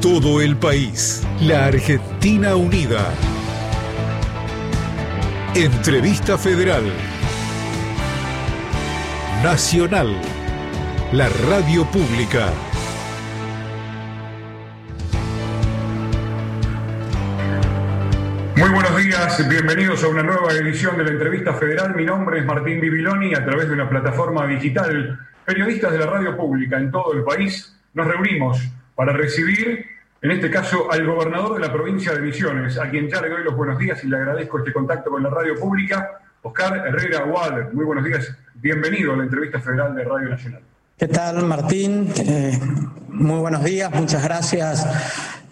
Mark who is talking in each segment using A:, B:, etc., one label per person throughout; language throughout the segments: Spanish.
A: todo el país. La Argentina Unida. Entrevista Federal. Nacional. La radio pública.
B: Muy buenos días, bienvenidos a una nueva edición de la entrevista federal. Mi nombre es Martín Bibiloni. A través de una plataforma digital, periodistas de la radio pública en todo el país nos reunimos para recibir, en este caso, al gobernador de la provincia de Misiones, a quien ya le doy los buenos días y le agradezco este contacto con la radio pública, Oscar Herrera Waller. Muy buenos días, bienvenido a la entrevista federal de Radio Nacional.
C: ¿Qué tal, Martín? Eh, muy buenos días, muchas gracias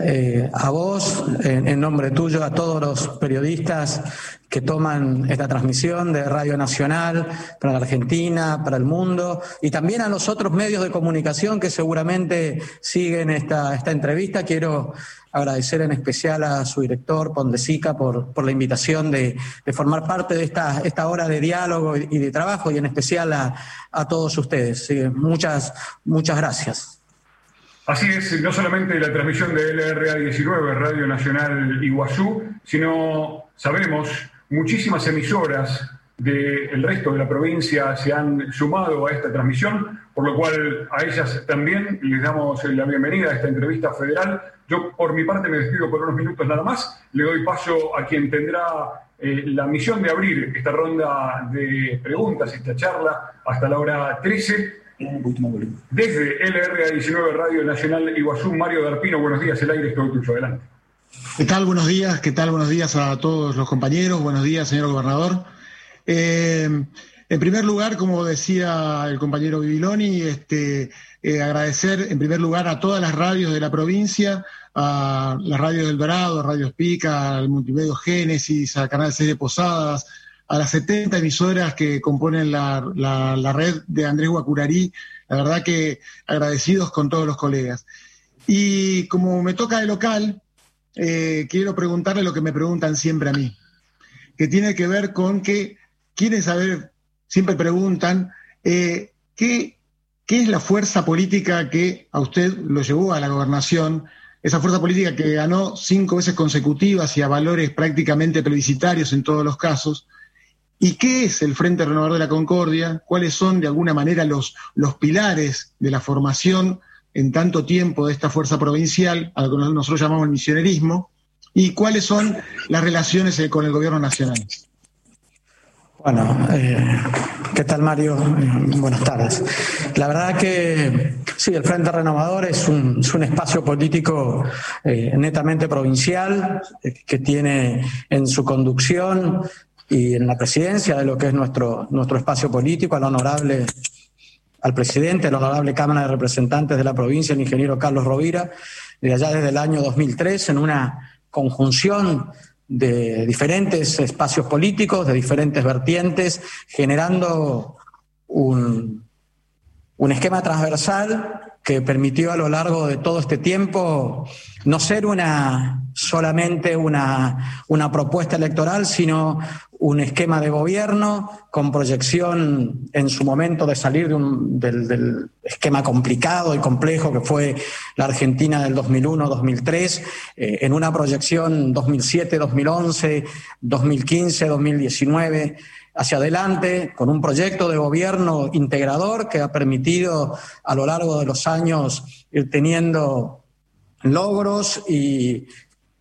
C: eh, a vos, en, nombre tuyo, a todos los periodistas que toman esta transmisión de Radio Nacional para la Argentina, para el mundo, y también a los otros medios de comunicación que seguramente siguen esta, esta entrevista. Quiero agradecer en especial a su director, Pondesica, por, por la invitación de, formar parte de esta, esta hora de diálogo y de trabajo, y en especial a, todos ustedes. muchas, muchas gracias.
B: Así es, no solamente la transmisión de LRA 19, Radio Nacional Iguazú, sino sabemos muchísimas emisoras del resto de la provincia se han sumado a esta transmisión, por lo cual a ellas también les damos la bienvenida a esta entrevista federal. Yo por mi parte me despido por unos minutos nada más, le doy paso a quien tendrá eh, la misión de abrir esta ronda de preguntas, esta charla, hasta la hora 13 desde LRA 19 Radio Nacional Iguazú, Mario Darpino, buenos días, el aire es todo tuyo, adelante.
D: ¿Qué tal? Buenos días, ¿qué tal? Buenos días a todos los compañeros, buenos días, señor gobernador. Eh, en primer lugar, como decía el compañero Bibiloni, este, eh, agradecer en primer lugar a todas las radios de la provincia, a las radios del Dorado, Radio Pica, al Multimedio Génesis, al Canal 6 de Posadas, a las 70 emisoras que componen la, red de Andrés Guacurarí. La verdad que agradecidos con todos los colegas. Y como me toca de local, eh, quiero preguntarle lo que me preguntan siempre a mí, que tiene que ver con que quieren saber, siempre preguntan, eh, ¿qué, ¿qué es la fuerza política que a usted lo llevó a la gobernación? Esa fuerza política que ganó cinco veces consecutivas y a valores prácticamente plebiscitarios en todos los casos. ¿Y qué es el Frente Renovador de la Concordia? ¿Cuáles son, de alguna manera, los, pilares de la formación en tanto tiempo de esta fuerza provincial, a lo que nosotros llamamos el misionerismo? ¿Y cuáles son las relaciones eh, con el gobierno nacional?
C: Bueno, eh, ¿qué tal Mario? Eh, buenas tardes. La verdad que sí, el Frente Renovador es un espacio político netamente provincial que tiene en su conducción y en la presidencia de lo que es nuestro, nuestro espacio político, al honorable, al presidente, a la honorable Cámara de Representantes de la provincia, el ingeniero Carlos Rovira, de allá desde el año 2003, en una conjunción de diferentes espacios políticos, de diferentes vertientes, generando un, un esquema transversal que permitió a lo largo de todo este tiempo no ser una solamente una, una propuesta electoral, sino un esquema de gobierno con proyección en su momento de salir de un, del, esquema complicado y complejo que fue la Argentina del 2001-2003, eh, en una proyección 2007-2011, 2015-2019 hacia adelante, con un proyecto de gobierno integrador que ha permitido a lo largo de los años ir teniendo logros y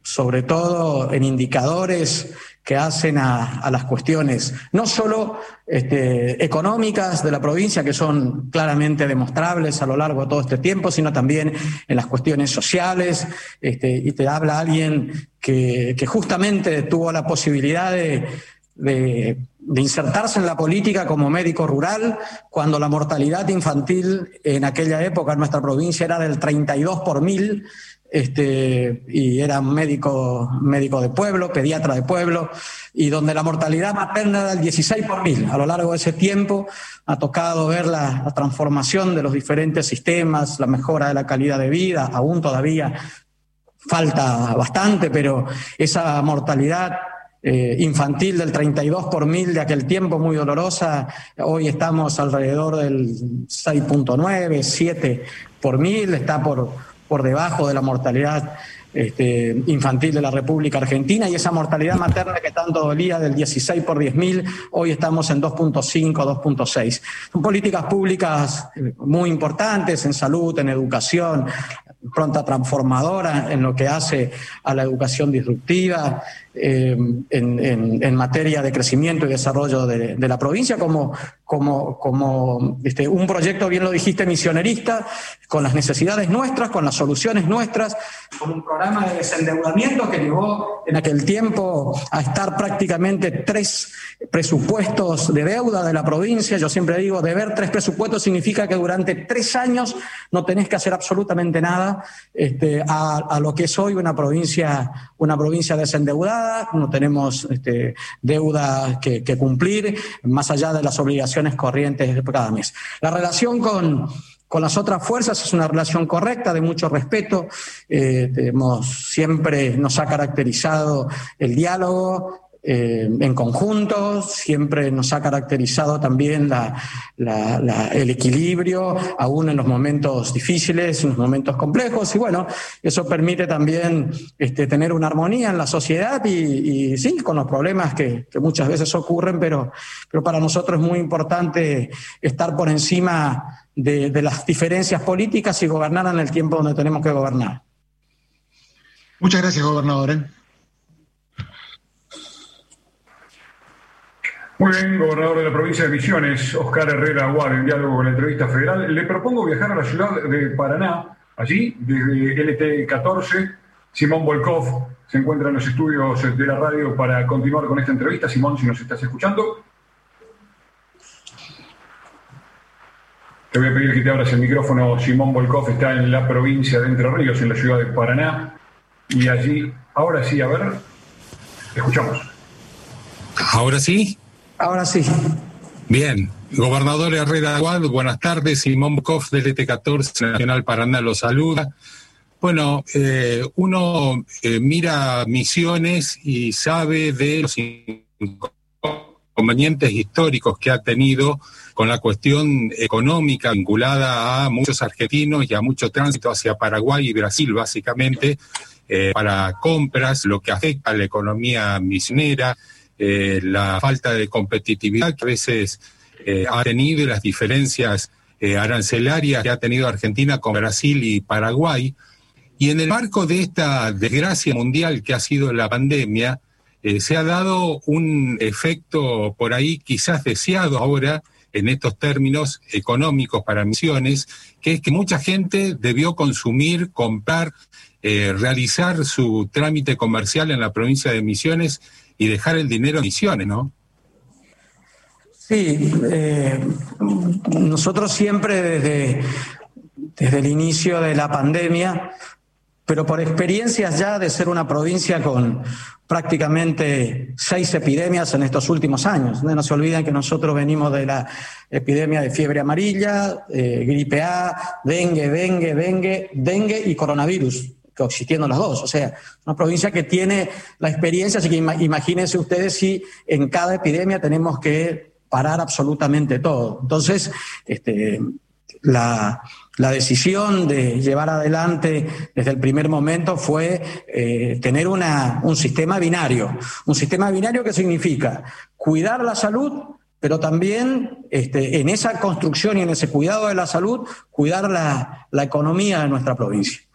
C: sobre todo en indicadores que hacen a, las cuestiones no solo este, económicas de la provincia, que son claramente demostrables a lo largo de todo este tiempo, sino también en las cuestiones sociales. Este, y te habla alguien que, justamente tuvo la posibilidad de, de, insertarse en la política como médico rural, cuando la mortalidad infantil en aquella época en nuestra provincia era del 32 por mil, este, y era médico, médico de pueblo, pediatra de pueblo, y donde la mortalidad materna era del 16 por mil. A lo largo de ese tiempo ha tocado ver la, transformación de los diferentes sistemas, la mejora de la calidad de vida, aún todavía falta bastante, pero esa mortalidad eh, infantil del 32 por mil de aquel tiempo, muy dolorosa. Hoy estamos alrededor del 6.9, 7 por mil, está por, por debajo de la mortalidad este, infantil de la República Argentina y esa mortalidad materna que tanto dolía del 16 por 10.000, hoy estamos en 2.5, 2.6. Son políticas públicas eh, muy importantes en salud, en educación, pronta transformadora en lo que hace a la educación disruptiva, eh, en, materia de crecimiento y desarrollo de, la provincia, como, como, este, un proyecto, bien lo dijiste, misionerista, con las necesidades nuestras, con las soluciones nuestras, con un programa de desendeudamiento que llevó en aquel tiempo a estar prácticamente tres presupuestos de deuda de la provincia. Yo siempre digo, deber tres presupuestos significa que durante tres años no tenés que hacer absolutamente nada este, a, lo que es hoy una provincia, una provincia desendeudada, no tenemos este, deuda que, cumplir, más allá de las obligaciones corrientes de cada mes. La relación con, con las otras fuerzas es una relación correcta, de mucho respeto. Eh, siempre nos ha caracterizado el diálogo, eh, en conjunto, siempre nos ha caracterizado también el equilibrio, aún en los momentos difíciles, en los momentos complejos, y bueno, eso permite también este, tener una armonía en la sociedad y, sí, con los problemas que, muchas veces ocurren, pero, pero para nosotros es muy importante estar por encima de, de las diferencias políticas y gobernar en el tiempo donde tenemos que gobernar.
D: Muchas gracias, gobernador. ¿eh?
B: Muy bien, gobernador de la provincia de Misiones, Oscar Herrera Aguad, en diálogo con la entrevista federal. Le propongo viajar a la ciudad de Paraná, allí, desde LT14. Simón Volkov se encuentra en los estudios de la radio para continuar con esta entrevista. Simón, si nos estás escuchando. Te voy a pedir que te abras el micrófono. Simón Volkov está en la provincia de Entre Ríos, en la ciudad de Paraná. Y allí, ahora sí, a ver, escuchamos.
E: Ahora sí.
C: Ahora sí.
E: Bien. Gobernador Herrera Aguad, buenas tardes. Simón Bukov del ET14 Nacional Paraná lo saluda. Bueno, eh, uno eh, mira misiones y sabe de los inconvenientes históricos que ha tenido con la cuestión económica vinculada a muchos argentinos y a mucho tránsito hacia Paraguay y Brasil, básicamente, eh, para compras, lo que afecta a la economía misionera, eh, la falta de competitividad que a veces eh, ha tenido y las diferencias eh, arancelarias que ha tenido Argentina con Brasil y Paraguay. Y en el marco de esta desgracia mundial que ha sido la pandemia, se ha dado un efecto por ahí quizás deseado ahora en estos términos económicos para misiones, que es que mucha gente debió consumir, comprar, realizar su trámite comercial en la provincia de Misiones y dejar el dinero en misiones, ¿no?
C: Sí, eh, nosotros siempre desde, desde el inicio de la pandemia, pero por experiencias ya de ser una provincia con prácticamente seis epidemias en estos últimos años. No se olviden que nosotros venimos de la epidemia de fiebre amarilla, eh, gripe A, dengue, dengue, dengue, dengue y coronavirus coexistiendo las dos. O sea, una provincia que tiene la experiencia, así que imagínense ustedes si en cada epidemia tenemos que parar absolutamente todo. Entonces, este, la, decisión de llevar adelante desde el primer momento fue eh, tener una, un sistema binario. Un sistema binario que significa cuidar la salud, pero también este, en esa construcción y en ese cuidado de la salud, cuidar la, la economía de nuestra provincia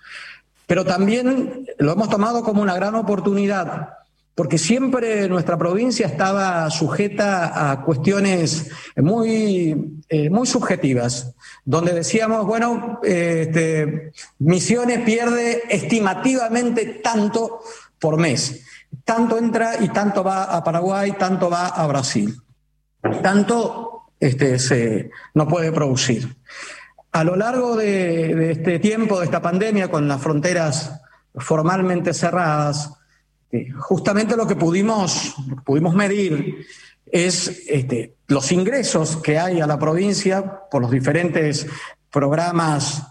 C: pero también lo hemos tomado como una gran oportunidad, porque siempre nuestra provincia estaba sujeta a cuestiones muy, eh, muy subjetivas, donde decíamos, bueno, este, Misiones pierde estimativamente tanto por mes, tanto entra y tanto va a Paraguay, tanto va a Brasil, tanto este, se, no puede producir. A lo largo de, este tiempo, de esta pandemia, con las fronteras formalmente cerradas, eh, justamente lo que pudimos, pudimos medir es este, los ingresos que hay a la provincia por los diferentes programas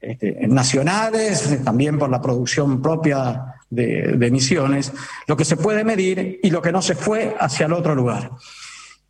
C: este, nacionales, también por la producción propia de, de, emisiones, lo que se puede medir y lo que no se fue hacia el otro lugar.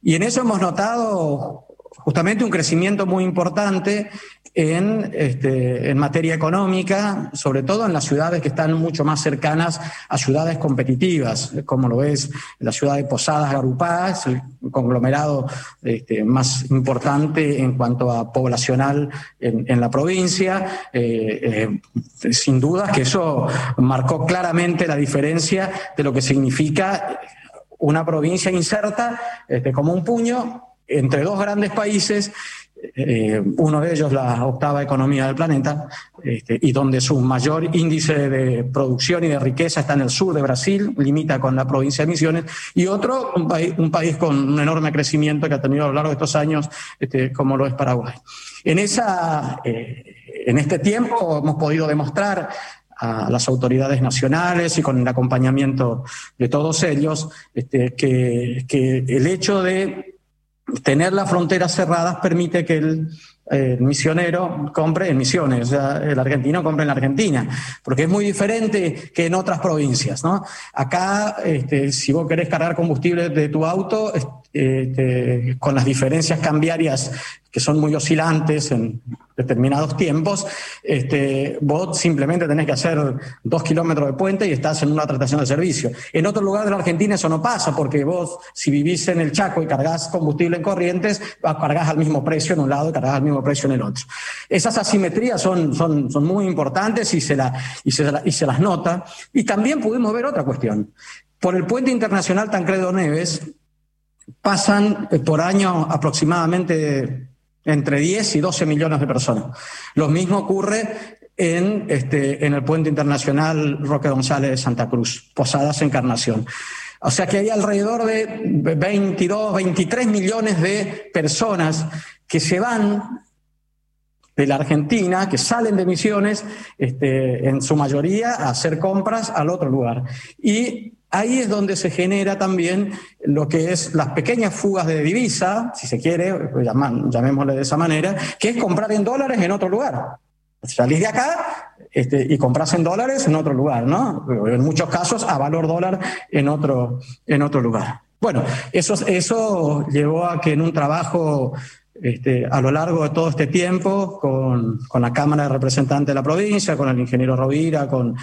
C: Y en eso hemos notado justamente un crecimiento muy importante en, este, en materia económica, sobre todo en las ciudades que están mucho más cercanas a ciudades competitivas, como lo es la ciudad de Posadas Garupá, el conglomerado este, más importante en cuanto a poblacional en, la provincia. Eh, eh, sin duda que eso marcó claramente la diferencia de lo que significa una provincia inserta este, como un puño entre dos grandes países eh, uno de ellos la octava economía del planeta, este, y donde su mayor índice de producción y de riqueza está en el sur de Brasil, limita con la provincia de Misiones, y otro, un, país, con un enorme crecimiento que ha tenido a lo largo de estos años, este, como lo es Paraguay. En, esa, eh, en este tiempo hemos podido demostrar a las autoridades nacionales y con el acompañamiento de todos ellos, este, que, que el hecho de tener las fronteras cerradas permite que el, misionero compre en misiones, o sea, el argentino compre en la Argentina, porque es muy diferente que en otras provincias. ¿no? Acá, este, si vos querés cargar combustible de tu auto, este, con las diferencias cambiarias que son muy oscilantes en determinados tiempos, este, vos simplemente tenés que hacer dos kilómetros de puente y estás en una tratación de servicio. En otro lugar de la Argentina eso no pasa, porque vos, si vivís en el Chaco y cargas combustible en corrientes, cargas al mismo precio en un lado y cargas al mismo precio en el otro. Esas asimetrías son, son, son muy importantes y se, la, y, se, y se las nota. Y también pudimos ver otra cuestión. Por el puente internacional Tancredo Neves pasan por año aproximadamente entre 10 y 12 millones de personas. Lo mismo ocurre en, este, en el puente internacional Roque González de Santa Cruz, Posadas Encarnación. O sea que hay alrededor de 22, 23 millones de personas que se van de la Argentina, que salen de misiones, este, en su mayoría, a hacer compras al otro lugar. Y Ahí es donde se genera también lo que es las pequeñas fugas de divisa, si se quiere, pues llamémosle de esa manera, que es comprar en dólares en otro lugar. Salís de acá este, y compras en dólares en otro lugar, ¿no? En muchos casos a valor dólar en otro, en otro lugar. Bueno, eso, eso llevó a que en un trabajo este, a lo largo de todo este tiempo con, la Cámara de Representantes de la provincia, con el ingeniero Rovira, con,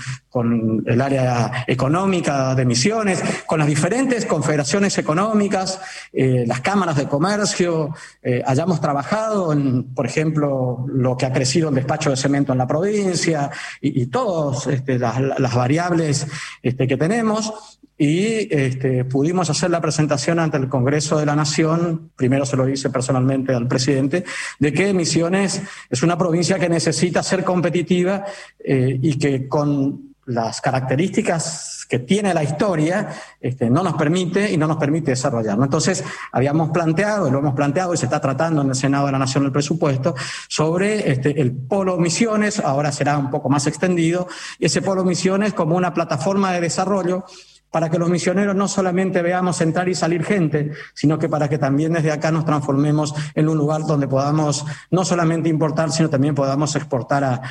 C: el área económica de Misiones, con las diferentes confederaciones económicas, eh, las cámaras de comercio, eh, hayamos trabajado en, por ejemplo, lo que ha crecido el despacho de cemento en la provincia y, todas este, las, variables este, que tenemos y este, pudimos hacer la presentación ante el Congreso de la Nación, primero se lo hice personalmente al presidente, de que Misiones es una provincia que necesita ser competitiva eh, y que con las características que tiene la historia este, no nos permite y no nos permite desarrollarlo. Entonces, habíamos planteado, y lo hemos planteado y se está tratando en el Senado de la Nación el presupuesto, sobre este, el polo misiones, ahora será un poco más extendido, y ese polo misiones como una plataforma de desarrollo para que los misioneros no solamente veamos entrar y salir gente, sino que para que también desde acá nos transformemos en un lugar donde podamos no solamente importar, sino también podamos exportar a,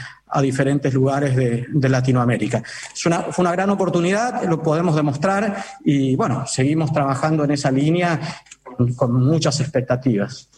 C: diferentes lugares de, Latinoamérica. Es una, fue una gran oportunidad, lo podemos demostrar y bueno, seguimos trabajando en esa línea con, muchas expectativas.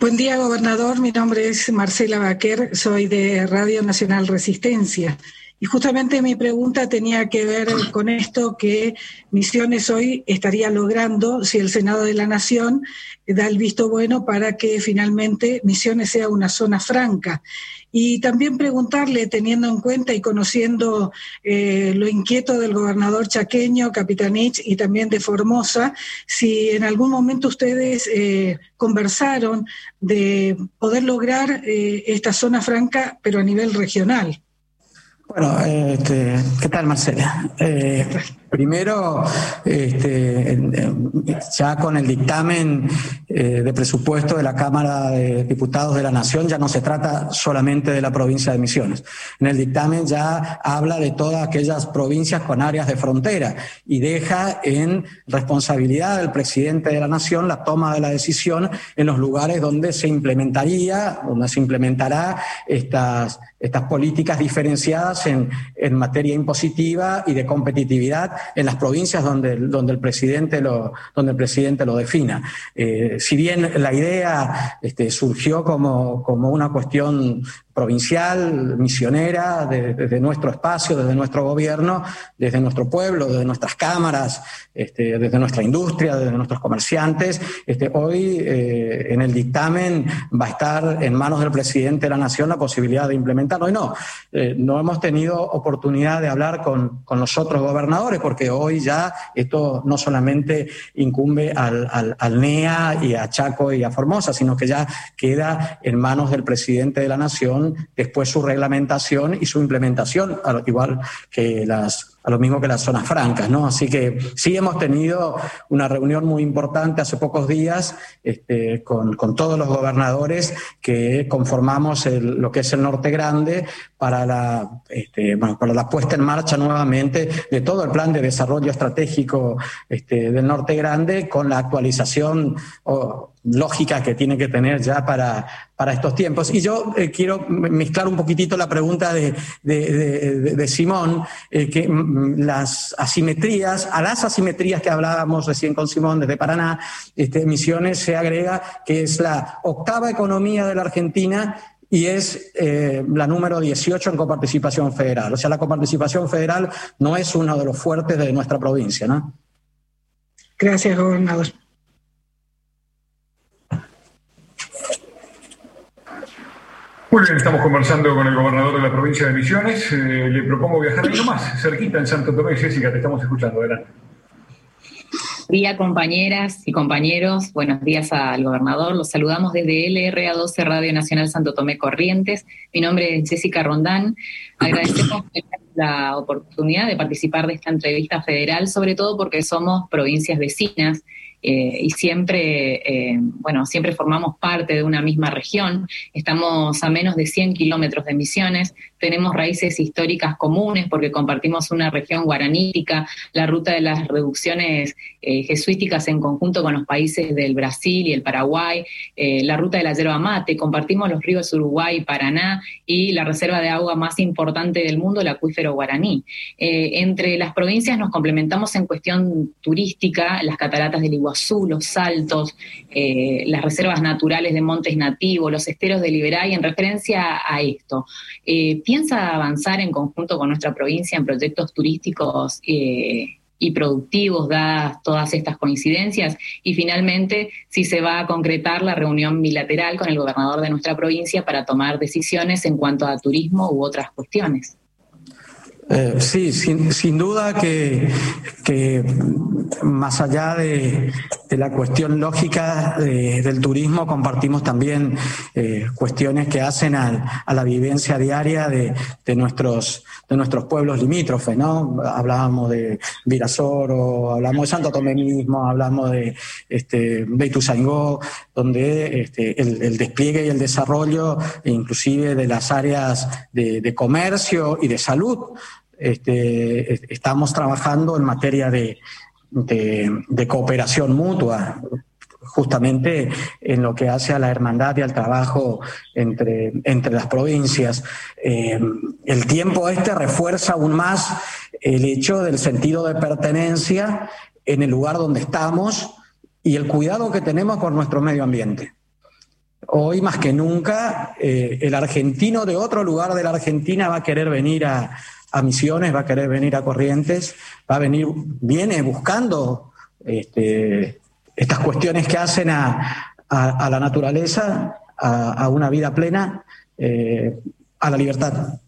F: Buen día, gobernador. Mi nombre es Marcela Baquer, soy de Radio Nacional Resistencia. Y justamente mi pregunta tenía que ver con esto que Misiones hoy estaría logrando si el Senado de la Nación da el visto bueno para que finalmente Misiones sea una zona franca. Y también preguntarle, teniendo en cuenta y conociendo eh, lo inquieto del gobernador chaqueño, Capitanich, y también de Formosa, si en algún momento ustedes eh, conversaron de poder lograr eh, esta zona franca, pero a nivel regional.
C: Bueno, este, ¿qué tal Marcela? Eh, primero, este, ya con el dictamen eh, de presupuesto de la Cámara de Diputados de la Nación ya no se trata solamente de la provincia de Misiones. En el dictamen ya habla de todas aquellas provincias con áreas de frontera y deja en responsabilidad del presidente de la Nación la toma de la decisión en los lugares donde se implementaría, donde se implementará estas estas políticas diferenciadas en, materia impositiva y de competitividad en las provincias donde, donde, el, presidente lo, donde el presidente lo defina. Eh, si bien la idea este, surgió como, como una cuestión provincial, misionera, desde nuestro espacio, desde nuestro gobierno, desde nuestro pueblo, desde nuestras cámaras, este, desde nuestra industria, desde nuestros comerciantes. Este, hoy eh, en el dictamen va a estar en manos del presidente de la Nación la posibilidad de implementarlo. Y no, eh, no hemos tenido oportunidad de hablar con, con, los otros gobernadores, porque hoy ya esto no solamente incumbe al, al, al NEA y a Chaco y a Formosa, sino que ya queda en manos del presidente de la Nación después su reglamentación y su implementación, igual que las a lo mismo que las zonas francas, ¿no? Así que sí hemos tenido una reunión muy importante hace pocos días este, con, todos los gobernadores que conformamos lo que es el Norte Grande para la, este, para la puesta en marcha nuevamente de todo el plan de desarrollo estratégico este, del Norte Grande con la actualización lógica que tiene que tener ya para, para estos tiempos. Y yo eh, quiero mezclar un poquitito la pregunta de, de, Simón, eh, que las asimetrías, a las asimetrías que hablábamos recién con Simón desde Paraná, este, Misiones se agrega que es la octava economía de la Argentina y es eh, la número 18 en coparticipación federal. O sea, la coparticipación federal no es uno de los fuertes de nuestra provincia, ¿no?
F: Gracias, gobernador.
B: Muy bien, estamos conversando con el gobernador de la provincia de Misiones. Eh, le propongo viajar algo más, cerquita en Santo Tomé. Jessica, te estamos escuchando. Adelante.
G: Día, compañeras y compañeros. Buenos días al gobernador. Los saludamos desde LRA12 Radio Nacional Santo Tomé Corrientes. Mi nombre es Jessica Rondán. Agradecemos la oportunidad de participar de esta entrevista federal, sobre todo porque somos provincias vecinas eh, y siempre, eh, bueno, siempre formamos parte de una misma región. Estamos a menos de 100 kilómetros de Misiones, tenemos raíces históricas comunes porque compartimos una región guaranítica, la ruta de las reducciones eh, jesuíticas en conjunto con los países del Brasil y el Paraguay, la ruta de la yerba mate, compartimos los ríos Uruguay y Paraná y la reserva de agua más importante del mundo, el acuífero guaraní. entre las provincias nos complementamos en cuestión turística, las cataratas del Iguazú Azul, los saltos, eh, las reservas naturales de montes nativos, los esteros de Liberay, en referencia a esto. Eh, ¿Piensa avanzar en conjunto con nuestra provincia en proyectos turísticos eh, y productivos, dadas todas estas coincidencias? Y finalmente, si se va a concretar la reunión bilateral con el gobernador de nuestra provincia para tomar decisiones en cuanto a turismo u otras cuestiones.
C: Eh, sí, sin, duda que, más allá de, la cuestión lógica del turismo, compartimos también eh, cuestiones que hacen a, la vivencia diaria de, nuestros, de nuestros pueblos limítrofes, ¿no? Hablábamos de Virasoro, hablamos de Santo Tomé mismo, hablamos de este, donde este, el, despliegue y el desarrollo, inclusive de las áreas de comercio y de salud, este, estamos trabajando en materia de, cooperación mutua, justamente en lo que hace a la hermandad y al trabajo entre, entre las provincias. Eh, el tiempo este refuerza aún más el hecho del sentido de pertenencia en el lugar donde estamos y el cuidado que tenemos por nuestro medio ambiente. Hoy más que nunca, eh, el argentino de otro lugar de la Argentina va a querer venir a, a Misiones, va a querer venir a Corrientes, va a venir, viene buscando este, estas cuestiones que hacen a, la naturaleza, a, una vida plena, eh, a la libertad.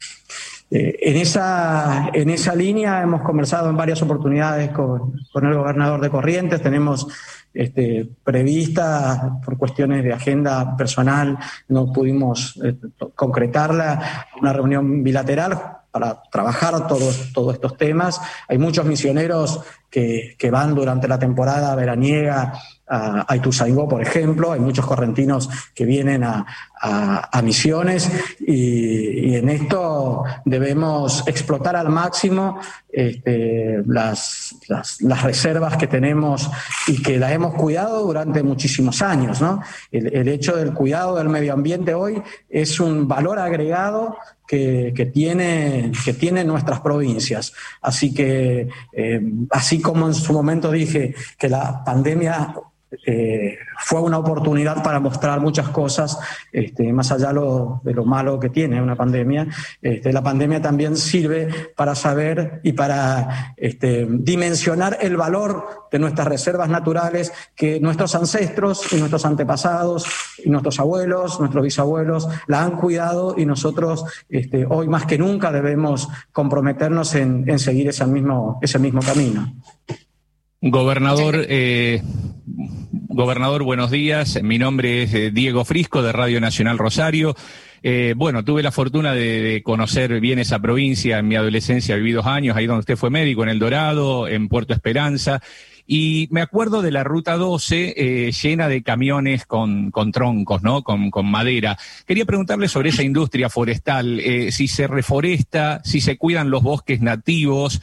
C: Eh, en, esa, en esa línea hemos conversado en varias oportunidades con, el gobernador de Corrientes, tenemos este, prevista por cuestiones de agenda personal, no pudimos eh, concretarla, una reunión bilateral para trabajar todos, todos estos temas. Hay muchos misioneros que, van durante la temporada veraniega a, Ituzaingó, por ejemplo, hay muchos correntinos que vienen a, Misiones. Y, en esto debemos explotar al máximo este, las, las, reservas que tenemos y que las hemos cuidado durante muchísimos años. ¿no? El, hecho del cuidado del medio ambiente hoy es un valor agregado que, que, tiene, que tienen nuestras provincias. Así que, eh, así como en su momento dije que la pandemia eh, fue una oportunidad para mostrar muchas cosas, este, más allá de lo malo que tiene una pandemia. Este, la pandemia también sirve para saber y para este, dimensionar el valor de nuestras reservas naturales que nuestros ancestros y nuestros antepasados y nuestros abuelos, nuestros bisabuelos la han cuidado y nosotros hoy más que nunca debemos comprometernos en, en seguir ese mismo, ese mismo camino.
H: Gobernador, eh, gobernador, buenos días. Mi nombre es eh, Diego Frisco de Radio Nacional Rosario. Eh, bueno, tuve la fortuna de, conocer bien esa provincia en mi adolescencia, viví dos años ahí donde usted fue médico, en El Dorado, en Puerto Esperanza. Y me acuerdo de la ruta 12 eh, llena de camiones con, con troncos, ¿no? Con, con, madera. Quería preguntarle sobre esa industria forestal, si se reforesta, si se cuidan los bosques nativos,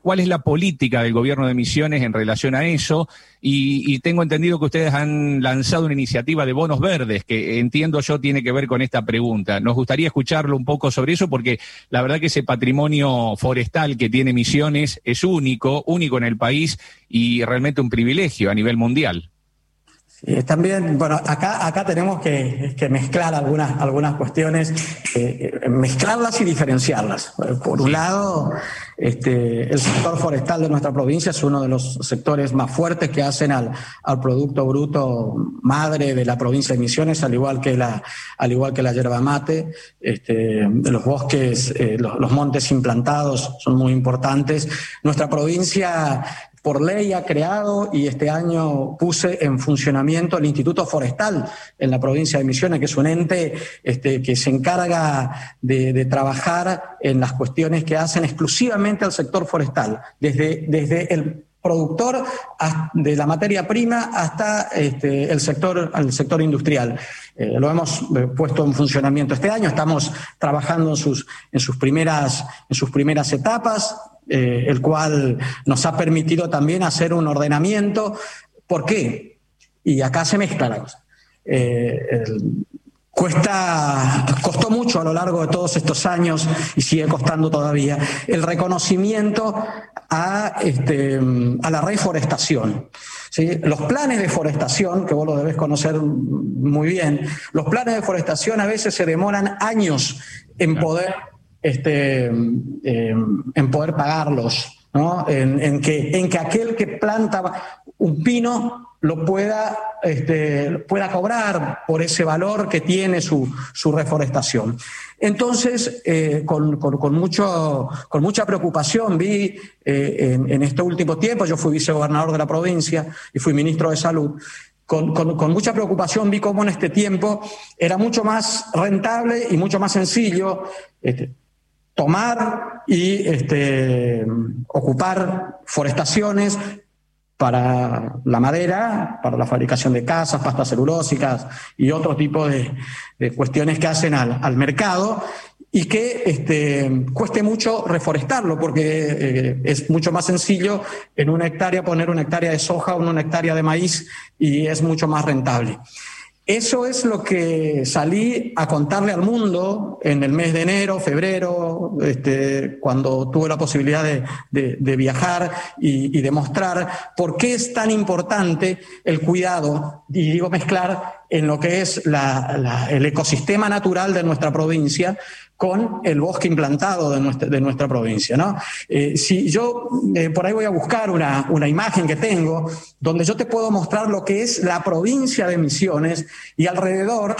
H: cuál es la política del gobierno de Misiones en relación a eso. Y, tengo entendido que ustedes han lanzado una iniciativa de bonos verdes, que entiendo yo tiene que ver con esta pregunta. Nos gustaría escucharlo un poco sobre eso, porque la verdad que ese patrimonio forestal que tiene Misiones es único, único en el país y realmente un privilegio a nivel mundial.
C: También, bueno, acá, acá tenemos que, mezclar algunas, algunas cuestiones, eh, mezclarlas y diferenciarlas. Por un lado, este, el sector forestal de nuestra provincia es uno de los sectores más fuertes que hacen al, Producto Bruto madre de la provincia de Misiones, al igual que la, al igual que la yerba mate. Este, los bosques, eh, los montes implantados son muy importantes. Nuestra provincia por ley ha creado y este año puse en funcionamiento el Instituto Forestal en la provincia de Misiones, que es un ente este, que se encarga de, trabajar en las cuestiones que hacen exclusivamente al sector forestal, desde, desde el productor de la materia prima hasta este, el, sector, el sector industrial. Eh, lo hemos eh, puesto en funcionamiento este año, estamos trabajando en sus, en sus, primeras, en sus primeras etapas, eh, el cual nos ha permitido también hacer un ordenamiento. ¿Por qué? Y acá se mezcla la cosa. Eh, cuesta, costó mucho a lo largo de todos estos años y sigue costando todavía el reconocimiento a, este, a la reforestación. Los planes de forestación, que vos lo debes conocer muy bien, los planes de forestación a veces se demoran años en poder este, eh, en poder pagarlos, ¿no? En, que, en que aquel que planta un pino lo pueda, este, pueda cobrar por ese valor que tiene su, su reforestación. Entonces, eh, con, con, mucho, con mucha preocupación vi eh, en, en este último tiempo, yo fui vicegobernador de la provincia y fui ministro de Salud, con, con, mucha preocupación vi cómo en este tiempo era mucho más rentable y mucho más sencillo este, tomar y este, ocupar forestaciones para la madera, para la fabricación de casas, pastas celulósicas y otro tipo de, cuestiones que hacen al, mercado y que este, cueste mucho reforestarlo, porque eh, es mucho más sencillo en una hectárea poner una hectárea de soja o una hectárea de maíz y es mucho más rentable. Eso es lo que salí a contarle al mundo en el mes de enero, febrero, este, cuando tuve la posibilidad de, viajar y, de mostrar por qué es tan importante el cuidado, y digo mezclar, en lo que es el ecosistema natural de nuestra provincia, con el bosque implantado de nuestra, de nuestra provincia. ¿no? Eh, si yo eh, por ahí voy a buscar una, una, imagen que tengo donde yo te puedo mostrar lo que es la provincia de Misiones y alrededor,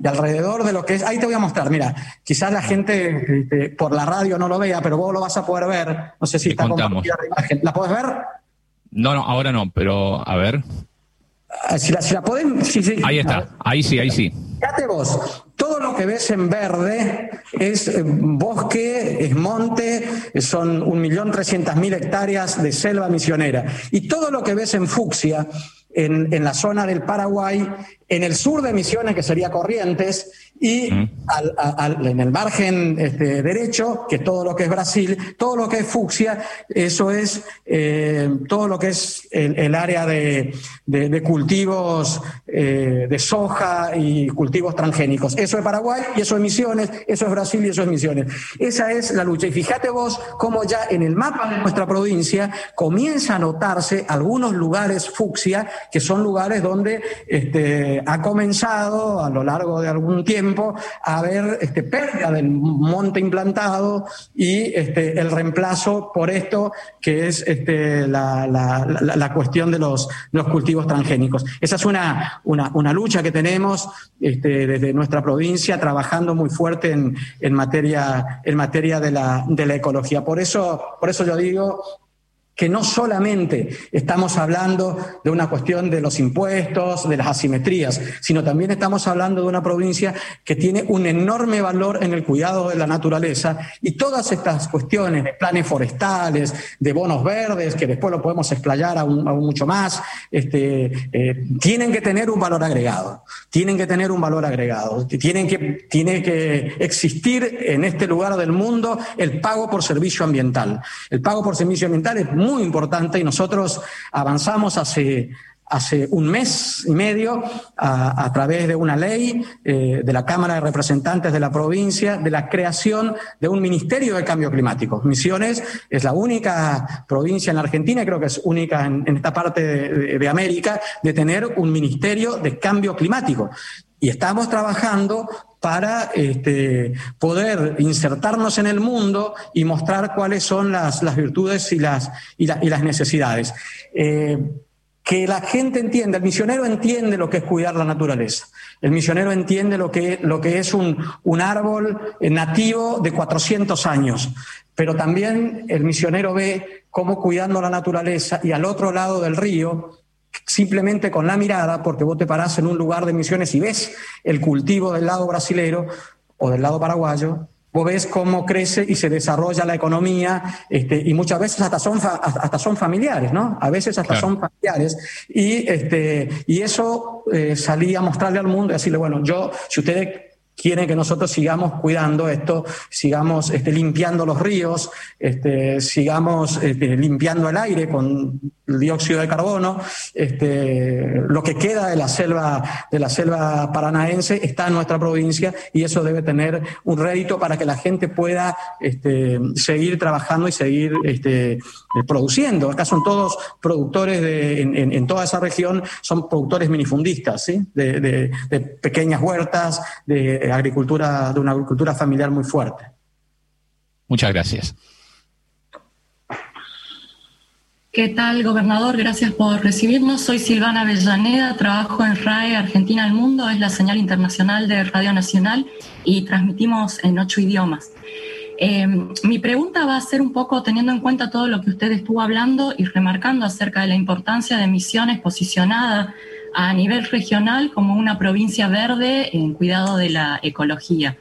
C: y alrededor de lo que es, ahí te voy a mostrar, mira, quizás la gente este, por la radio no lo vea, pero vos lo vas a poder ver, no sé si está compartida la imagen, ¿la puedes ver?
H: No, no, ahora no, pero a ver.
C: Ah, si la, si la pueden, sí, sí.
H: Ahí está, ahí sí, ahí sí.
C: Fíjate vos, todo lo que ves en verde es eh, bosque, es monte, son 1.300.000 hectáreas de selva misionera. Y todo lo que ves en fucsia en, en, la zona del Paraguay, en el sur de Misiones, que sería Corrientes, y en el margen este, derecho, que todo lo que es Brasil, todo lo que es fucsia, eso es eh, todo lo que es el, área de, cultivos eh, de soja y cultivos transgénicos. Eso es Paraguay y eso es Misiones, eso es Brasil y eso es Misiones. Esa es la lucha. Y fíjate vos cómo ya en el mapa de nuestra provincia comienza a notarse algunos lugares fucsia, que son lugares donde este, ha comenzado a lo largo de algún tiempo a haber este, pérdida del monte implantado y este, el reemplazo por esto que es este, la, la, cuestión de los, los, cultivos transgénicos. Esa es una, una, una lucha que tenemos este, desde nuestra provincia, trabajando muy fuerte en, en materia, en materia de, la, de la ecología. Por eso, por eso yo digo que no solamente estamos hablando de una cuestión de los impuestos, de las asimetrías, sino también estamos hablando de una provincia que tiene un enorme valor en el cuidado de la naturaleza y todas estas cuestiones de planes forestales, de bonos verdes, que después lo podemos explayar aún, mucho más, este, eh, tienen que tener un valor agregado, tienen que tener un valor agregado, tienen que, tiene que existir en este lugar del mundo el pago por servicio ambiental. El pago por servicio ambiental es importante y nosotros avanzamos hace, hace un mes y medio a, través de una ley eh, de la Cámara de Representantes de la provincia de la creación de un Ministerio de Cambio Climático. Misiones es la única provincia en la Argentina, creo que es única en, esta parte de América, de tener un Ministerio de Cambio Climático. Y estamos trabajando para este, poder insertarnos en el mundo y mostrar cuáles son las, virtudes y las, y, las necesidades. Eh, que la gente entienda, el misionero entiende lo que es cuidar la naturaleza. El misionero entiende lo que, lo que es un, un árbol nativo de 400 años. Pero también el misionero ve cómo cuidando la naturaleza y al otro lado del río simplemente con la mirada, porque vos te parás en un lugar de misiones y ves el cultivo del lado brasilero o del lado paraguayo, vos ves cómo crece y se desarrolla la economía, este, y muchas veces hasta son, hasta son familiares, ¿no? A veces hasta son familiares. Y, este, y eso eh, salí a mostrarle al mundo y decirle, bueno, yo, si ustedes quieren que nosotros sigamos cuidando esto, sigamos este, limpiando los ríos, este, sigamos este, limpiando el aire con el dióxido de carbono. Este, lo que queda de la selva de la selva paranaense está en nuestra provincia y eso debe tener un rédito para que la gente pueda este, seguir trabajando y seguir produciendo. Acá son todos productores de, en, toda esa región, son productores minifundistas, ¿sí? de, de pequeñas huertas, de agricultura, de una agricultura familiar muy fuerte.
H: Muchas gracias.
I: ¿Qué tal, gobernador? Gracias por recibirnos. Soy Silvana Avellaneda, trabajo en RAE Argentina al Mundo, es la señal internacional de Radio Nacional y transmitimos en ocho idiomas. Eh, mi pregunta va a ser un poco teniendo en cuenta todo lo que usted estuvo hablando y remarcando acerca de la importancia de Misiones posicionada a nivel regional como una provincia verde en cuidado de la ecología.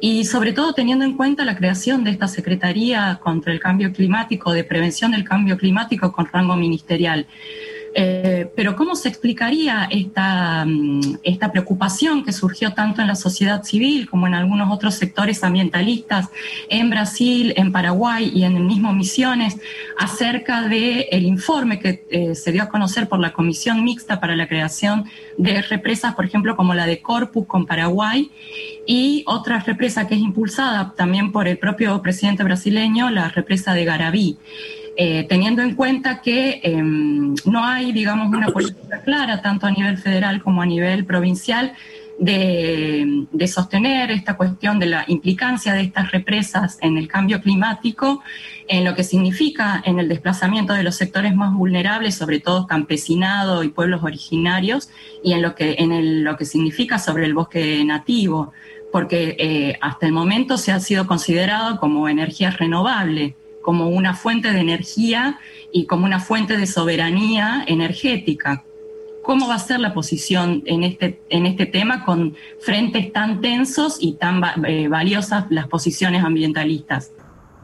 I: Y sobre todo teniendo en cuenta la creación de esta Secretaría contra el Cambio Climático, de Prevención del Cambio Climático con rango ministerial. Eh, pero ¿cómo se explicaría esta, mm, esta preocupación que surgió tanto en la sociedad civil como en algunos otros sectores ambientalistas en Brasil, en Paraguay y en el mismo Misiones acerca del el informe que eh, se dio a conocer por la Comisión Mixta para la creación de represas, por ejemplo, como la de Corpus con Paraguay y otra represa que es impulsada también por el propio presidente brasileño, la represa de Garabí. Eh, teniendo en cuenta que em, no hay, digamos, una política clara, tanto a nivel federal como a nivel provincial, de, sostener esta cuestión de la implicancia de estas represas en el cambio climático, en lo que significa en el desplazamiento de los sectores más vulnerables, sobre todo campesinado y pueblos originarios, y en lo que, en lo que significa sobre el bosque nativo, porque eh, hasta el momento se ha sido considerado como energía renovable como una fuente de energía y como una fuente de soberanía energética. ¿Cómo va a ser la posición en este, en este tema con frentes tan tensos y tan eh, valiosas las posiciones ambientalistas?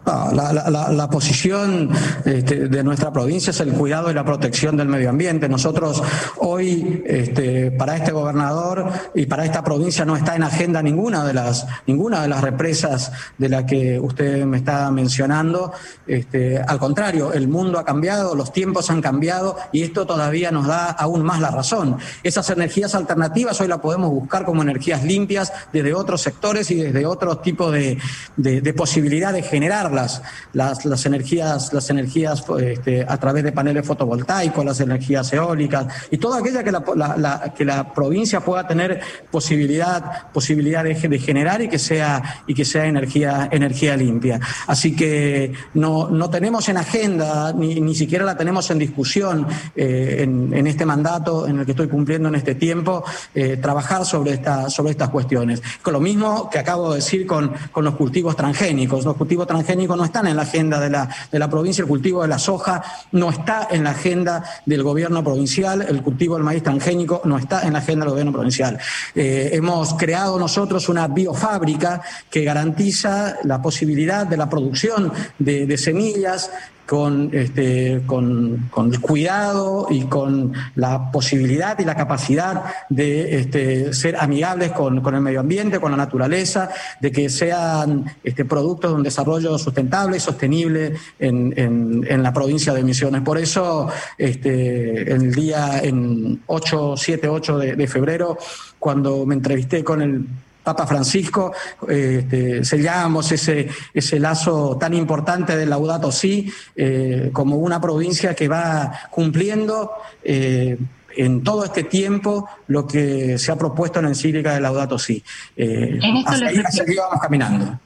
C: La, posición este, de nuestra provincia es el cuidado y la protección del medio ambiente. Nosotros hoy, este, para este gobernador y para esta provincia no está en agenda ninguna de las, ninguna de las represas de la que usted me está mencionando. Este, al contrario, el mundo ha cambiado, los tiempos han cambiado y esto todavía nos da aún más la razón. Esas energías alternativas hoy las podemos buscar como energías limpias desde otros sectores y desde otros tipos de, de posibilidad de generar las, las, energías, las energías este, a través de paneles fotovoltaicos, las energías eólicas y toda aquella que la, que la provincia pueda tener posibilidad, posibilidad de, generar y que sea, y que sea energía, energía limpia. Así que no, no tenemos en agenda, ni, ni siquiera la tenemos en discusión eh, en, en, este mandato en el que estoy cumpliendo en este tiempo, eh, trabajar sobre, esta, sobre estas cuestiones. Con lo mismo que acabo de decir con, con los cultivos transgénicos. Los cultivos transgénicos no están en la agenda de la, de la provincia, el cultivo de la soja no está en la agenda del gobierno provincial, el cultivo del maíz transgénico no está en la agenda del gobierno provincial. Eh, hemos creado nosotros una biofábrica que garantiza la posibilidad de la producción de, de semillas con, este, con, con, el cuidado y con la posibilidad y la capacidad de este, ser amigables con, con, el medio ambiente, con la naturaleza, de que sean este, productos de un desarrollo sustentable y sostenible en, en, la provincia de Misiones. Por eso, este, el día en 8, 7, 8 de, de febrero, cuando me entrevisté con el Papa Francisco, este, sellamos ese, ese lazo tan importante del Laudato Si eh, como una provincia que va cumpliendo eh, en todo este tiempo lo que se ha propuesto en la encíclica de Laudato Si. Eh, hacia ahí, vamos caminando.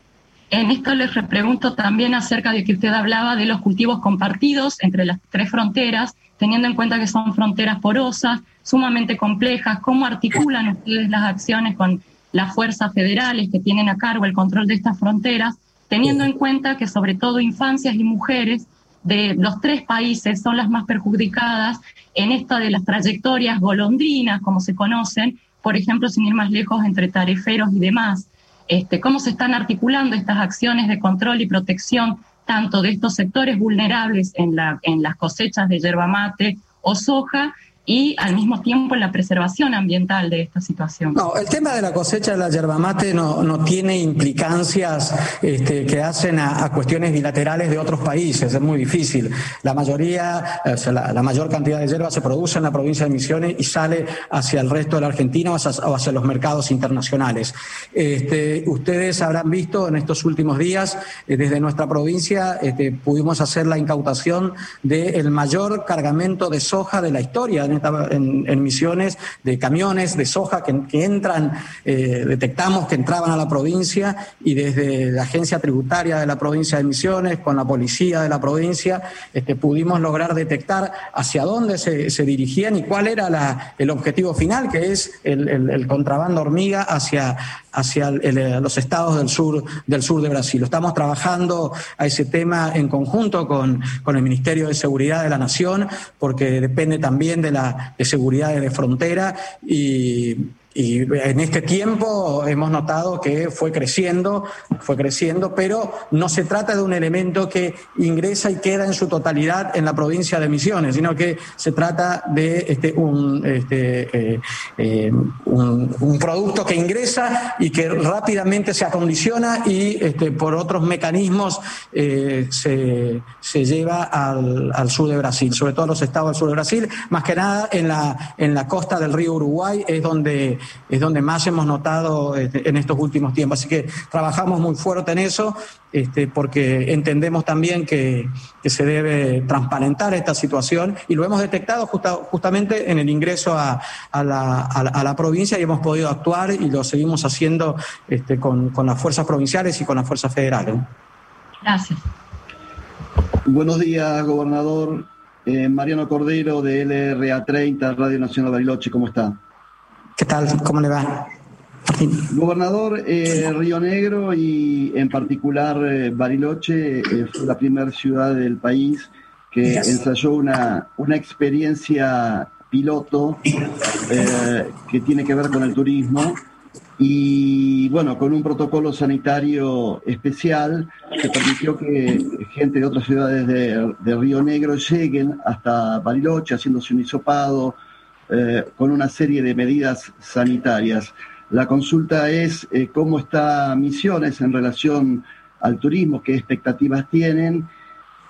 I: En esto les pregunto también acerca de que usted hablaba de los cultivos compartidos entre las tres fronteras, teniendo en cuenta que son fronteras porosas, sumamente complejas, ¿cómo articulan ustedes las acciones con las fuerzas federales que tienen a cargo el control de estas fronteras, teniendo en cuenta que sobre todo infancias y mujeres de los tres países son las más perjudicadas en esta de las trayectorias golondrinas, como se conocen, por ejemplo, sin ir más lejos, entre tareferos y demás. Este, ¿Cómo se están articulando estas acciones de control y protección tanto de estos sectores vulnerables en, la, en las cosechas de yerba mate o soja y al mismo tiempo en la preservación ambiental de esta situación.
C: No, el tema de la cosecha de la yerba mate no, no tiene implicancias este, que hacen a, cuestiones bilaterales de otros países, es muy difícil. La mayoría, o sea, la, mayor cantidad de yerba se produce en la provincia de Misiones y sale hacia el resto de la Argentina o hacia, los mercados internacionales. Este, ustedes habrán visto en estos últimos días, eh, desde nuestra provincia, este, pudimos hacer la incautación del mayor cargamento de soja de la historia en, Misiones de camiones de soja que, entran, eh, detectamos que entraban a la provincia y desde la agencia tributaria de la provincia de Misiones, con la policía de la provincia, este, pudimos lograr detectar hacia dónde se, dirigían y cuál era la, el objetivo final, que es el, contrabando hormiga hacia, hacia los estados del sur, del sur de Brasil. Estamos trabajando a ese tema en conjunto con, con el Ministerio de Seguridad de la Nación, porque depende también de la de seguridad de frontera y y en este tiempo hemos notado que fue creciendo, fue creciendo, pero no se trata de un elemento que ingresa y queda en su totalidad en la provincia de Misiones, sino que se trata de este, un, este, eh, eh, un, producto que ingresa y que rápidamente se acondiciona y este, por otros mecanismos eh, se, se, lleva al, al, sur de Brasil, sobre todo los estados del sur de Brasil, más que nada en la, en la costa del río Uruguay es donde es donde más hemos notado este, en estos últimos tiempos. Así que trabajamos muy fuerte en eso este, porque entendemos también que, se debe transparentar esta situación y lo hemos detectado justamente en el ingreso a, la, provincia y hemos podido actuar y lo seguimos haciendo este, con, las fuerzas provinciales y con las fuerzas federales.
I: Gracias.
J: Buenos días, gobernador. Eh, Mariano Cordero de LRA 30, Radio Nacional Bariloche, ¿cómo está?
C: ¿Qué tal? ¿Cómo le va?
J: Gobernador, eh, Río Negro y en particular eh, Bariloche eh, fue la primera ciudad del país que ensayó una, una experiencia piloto que tiene que ver con el turismo y bueno, con un protocolo sanitario especial que permitió que gente de otras ciudades de, Río Negro lleguen hasta Bariloche haciéndose un hisopado eh, con una serie de medidas sanitarias. La consulta es eh, cómo está Misiones en relación al turismo, qué expectativas tienen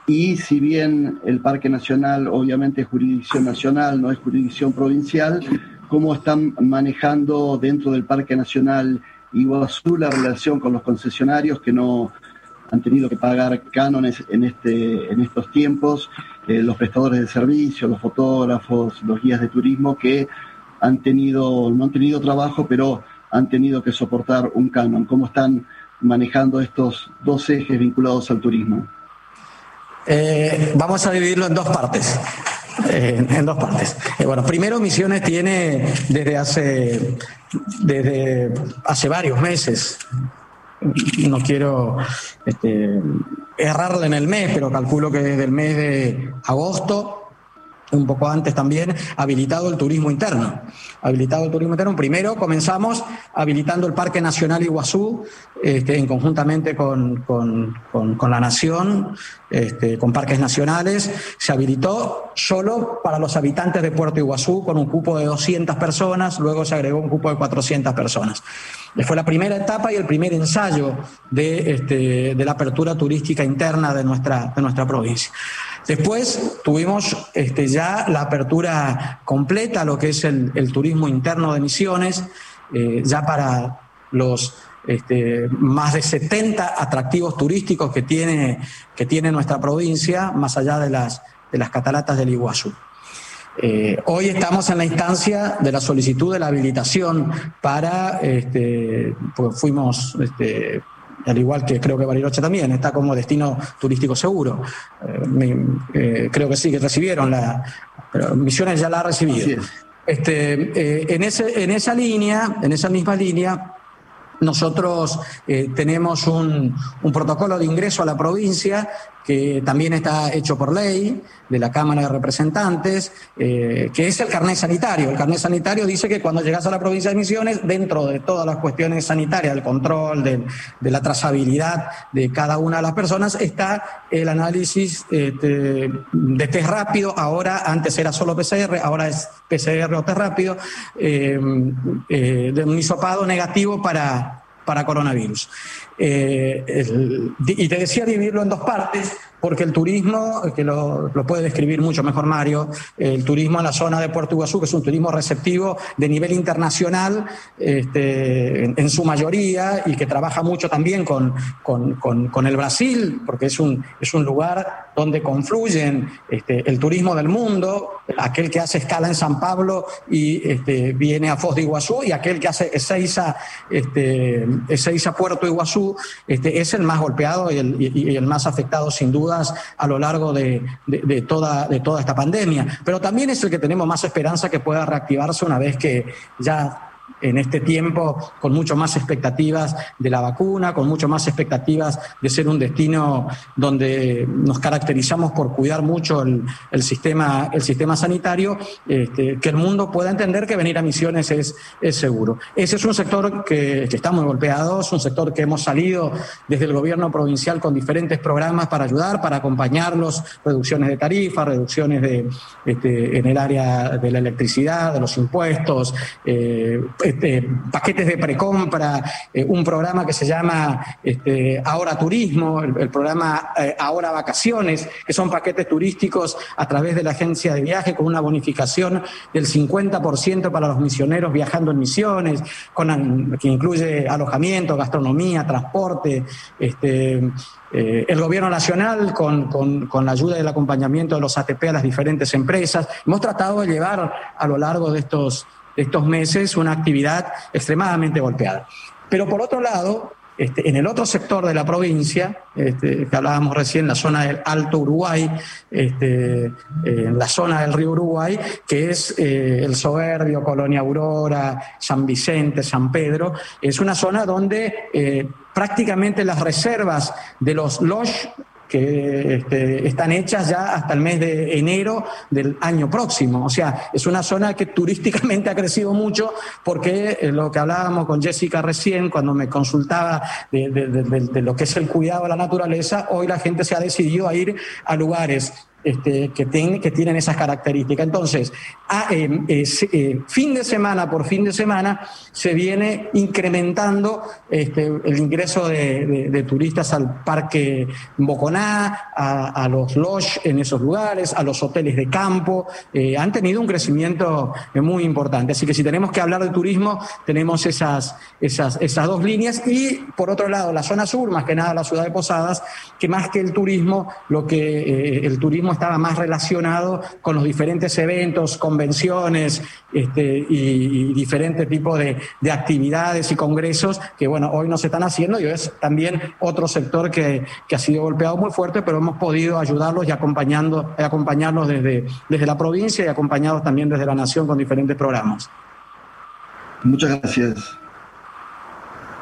J: y si bien el Parque Nacional obviamente es jurisdicción nacional, no es jurisdicción provincial, cómo están manejando dentro del Parque Nacional Iguazú la relación con los concesionarios que no han tenido que pagar cánones en, este, en estos tiempos, eh, los prestadores de servicios, los fotógrafos, los guías de turismo que han tenido, no han tenido trabajo, pero han tenido que soportar un canon. ¿Cómo están manejando estos dos ejes vinculados al turismo?
C: Eh, vamos a dividirlo en dos partes. Eh, en dos partes. Bueno, primero Misiones tiene desde hace, desde hace varios meses, no quiero este, errarle en el mes, pero calculo que desde el mes de agosto un poco antes también, habilitado el turismo interno. Habilitado el turismo interno. Primero comenzamos habilitando el Parque Nacional Iguazú, este, en conjuntamente con, la Nación, este, con parques nacionales. Se habilitó solo para los habitantes de Puerto Iguazú, con un cupo de 200 personas, luego se agregó un cupo de 400 personas. Fue la primera etapa y el primer ensayo de, este, de la apertura turística interna de nuestra, de nuestra provincia. Después tuvimos este, ya la apertura completa, lo que es el, turismo interno de Misiones, eh, ya para los este, más de 70 atractivos turísticos que tiene, que tiene nuestra provincia, más allá de las, de las cataratas del Iguazú. Eh, hoy estamos en la instancia de la solicitud de la habilitación para, este, pues fuimos este, al igual que creo que Bariloche también, está como destino turístico seguro. Eh, eh, creo que sí, que recibieron la... Pero Misiones ya la ha recibido. Este, eh, en, ese, en esa línea, en esa misma línea, nosotros tenemos un, un, protocolo de ingreso a la provincia que también está hecho por ley de la Cámara de Representantes, eh, que es el carnet sanitario. El carnet sanitario dice que cuando llegas a la provincia de Misiones, dentro de todas las cuestiones sanitarias, del control, de, la trazabilidad de cada una de las personas, está el análisis este, de test rápido. Ahora, antes era solo PCR, ahora es PCR o test rápido, eh, eh, de un hisopado negativo para, para coronavirus. Eh, y te decía dividirlo en dos partes, porque el turismo, que lo, puede describir mucho mejor Mario, el turismo en la zona de Puerto Iguazú, que es un turismo receptivo de nivel internacional este, en, su mayoría y que trabaja mucho también con, el Brasil, porque es un, lugar donde confluyen este, el turismo del mundo, aquel que hace escala en San Pablo y este, viene a Foz de Iguazú, y aquel que hace Ezeiza, este, Ezeiza Puerto Iguazú, es el más golpeado y el más afectado sin duda a lo largo de, toda, esta pandemia. Pero también es el que tenemos más esperanza que pueda reactivarse una vez que ya en este tiempo con mucho más expectativas de la vacuna, con mucho más expectativas de ser un destino donde nos caracterizamos por cuidar mucho el, sistema, el sistema sanitario, este, que el mundo pueda entender que venir a misiones es, es seguro. Ese es un sector que, está muy golpeado, es un sector que hemos salido desde el gobierno provincial con diferentes programas para ayudar, para acompañarlos, reducciones de tarifas, reducciones de, este, en el área de la electricidad, de los impuestos, eh, este, paquetes de precompra, eh, un programa que se llama este, Ahora Turismo, el, programa eh, Ahora Vacaciones, que son paquetes turísticos a través de la agencia de viaje con una bonificación del 50% para los misioneros viajando en misiones, que incluye alojamiento, gastronomía, transporte. Este, eh, el gobierno nacional con, con, la ayuda y el acompañamiento de los ATP a las diferentes empresas. Hemos tratado de llevar a lo largo de estos estos meses una actividad extremadamente golpeada. Pero por otro lado, este, en el otro sector de la provincia, este, que hablábamos recién, la zona del Alto Uruguay, este, en la zona del río Uruguay, que es eh, el Soberbio, Colonia Aurora, San Vicente, San Pedro, es una zona donde eh, prácticamente las reservas de los lodge que este, están hechas ya hasta el mes de enero del año próximo. O sea, es una zona que turísticamente ha crecido mucho porque eh, lo que hablábamos con Jessica recién, cuando me consultaba de, de lo que es el cuidado de la naturaleza, hoy la gente se ha decidido a ir a lugares este, que, tienen esas características. Entonces, eh, eh, fin de semana por fin de semana se viene incrementando este, el ingreso de, turistas al Parque Boconá, a, los lodge en esos lugares, a los hoteles de campo. Eh, han tenido un crecimiento muy importante. Así que si tenemos que hablar de turismo, tenemos esas, esas, esas dos líneas. Y por otro lado, la zona sur, más que nada la ciudad de Posadas, que más que el turismo, lo que el turismo estaba más relacionado con los diferentes eventos, convenciones este, y, diferentes tipos de, actividades y congresos que, bueno, hoy no se están haciendo y es también otro sector que, ha sido golpeado muy fuerte, pero hemos podido ayudarlos y acompañando, acompañarlos desde, desde la provincia y acompañados también desde la nación con diferentes programas.
J: Muchas gracias.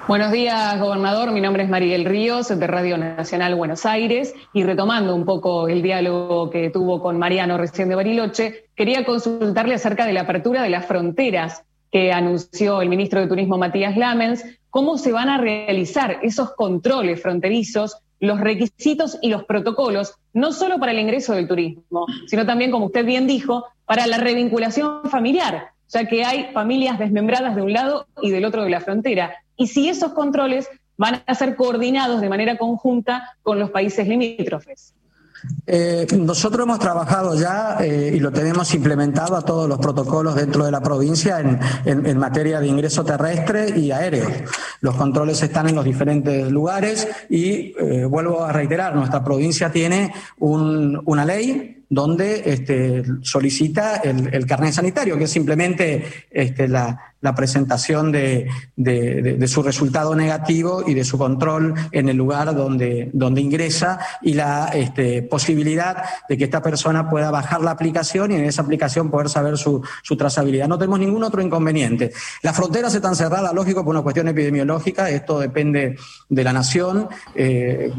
K: Buenos días, gobernador. Mi nombre es Mariel Ríos, de Radio Nacional Buenos Aires, y retomando un poco el diálogo que tuvo con Mariano recién de Bariloche, quería consultarle acerca de la apertura de las fronteras que anunció el ministro de Turismo Matías Lamens, cómo se van a realizar esos controles fronterizos, los requisitos y los protocolos, no solo para el ingreso del turismo, sino también, como usted bien dijo, para la revinculación familiar, ya que hay familias desmembradas de un lado y del otro de la frontera y si esos controles van a ser coordinados de manera conjunta con los países limítrofes.
C: Eh, nosotros hemos trabajado ya eh, y lo tenemos implementado a todos los protocolos dentro de la provincia en, materia de ingreso terrestre y aéreo. Los controles están en los diferentes lugares y eh, vuelvo a reiterar, nuestra provincia tiene una ley donde este, solicita el, carnet sanitario, que es simplemente este, la, presentación de, su resultado negativo y de su control en el lugar donde, ingresa y la este, posibilidad de que esta persona pueda bajar la aplicación y en esa aplicación poder saber su, trazabilidad. No tenemos ningún otro inconveniente. Las fronteras están cerradas, lógico, por una cuestión epidemiológica, esto depende de la nación. Eh,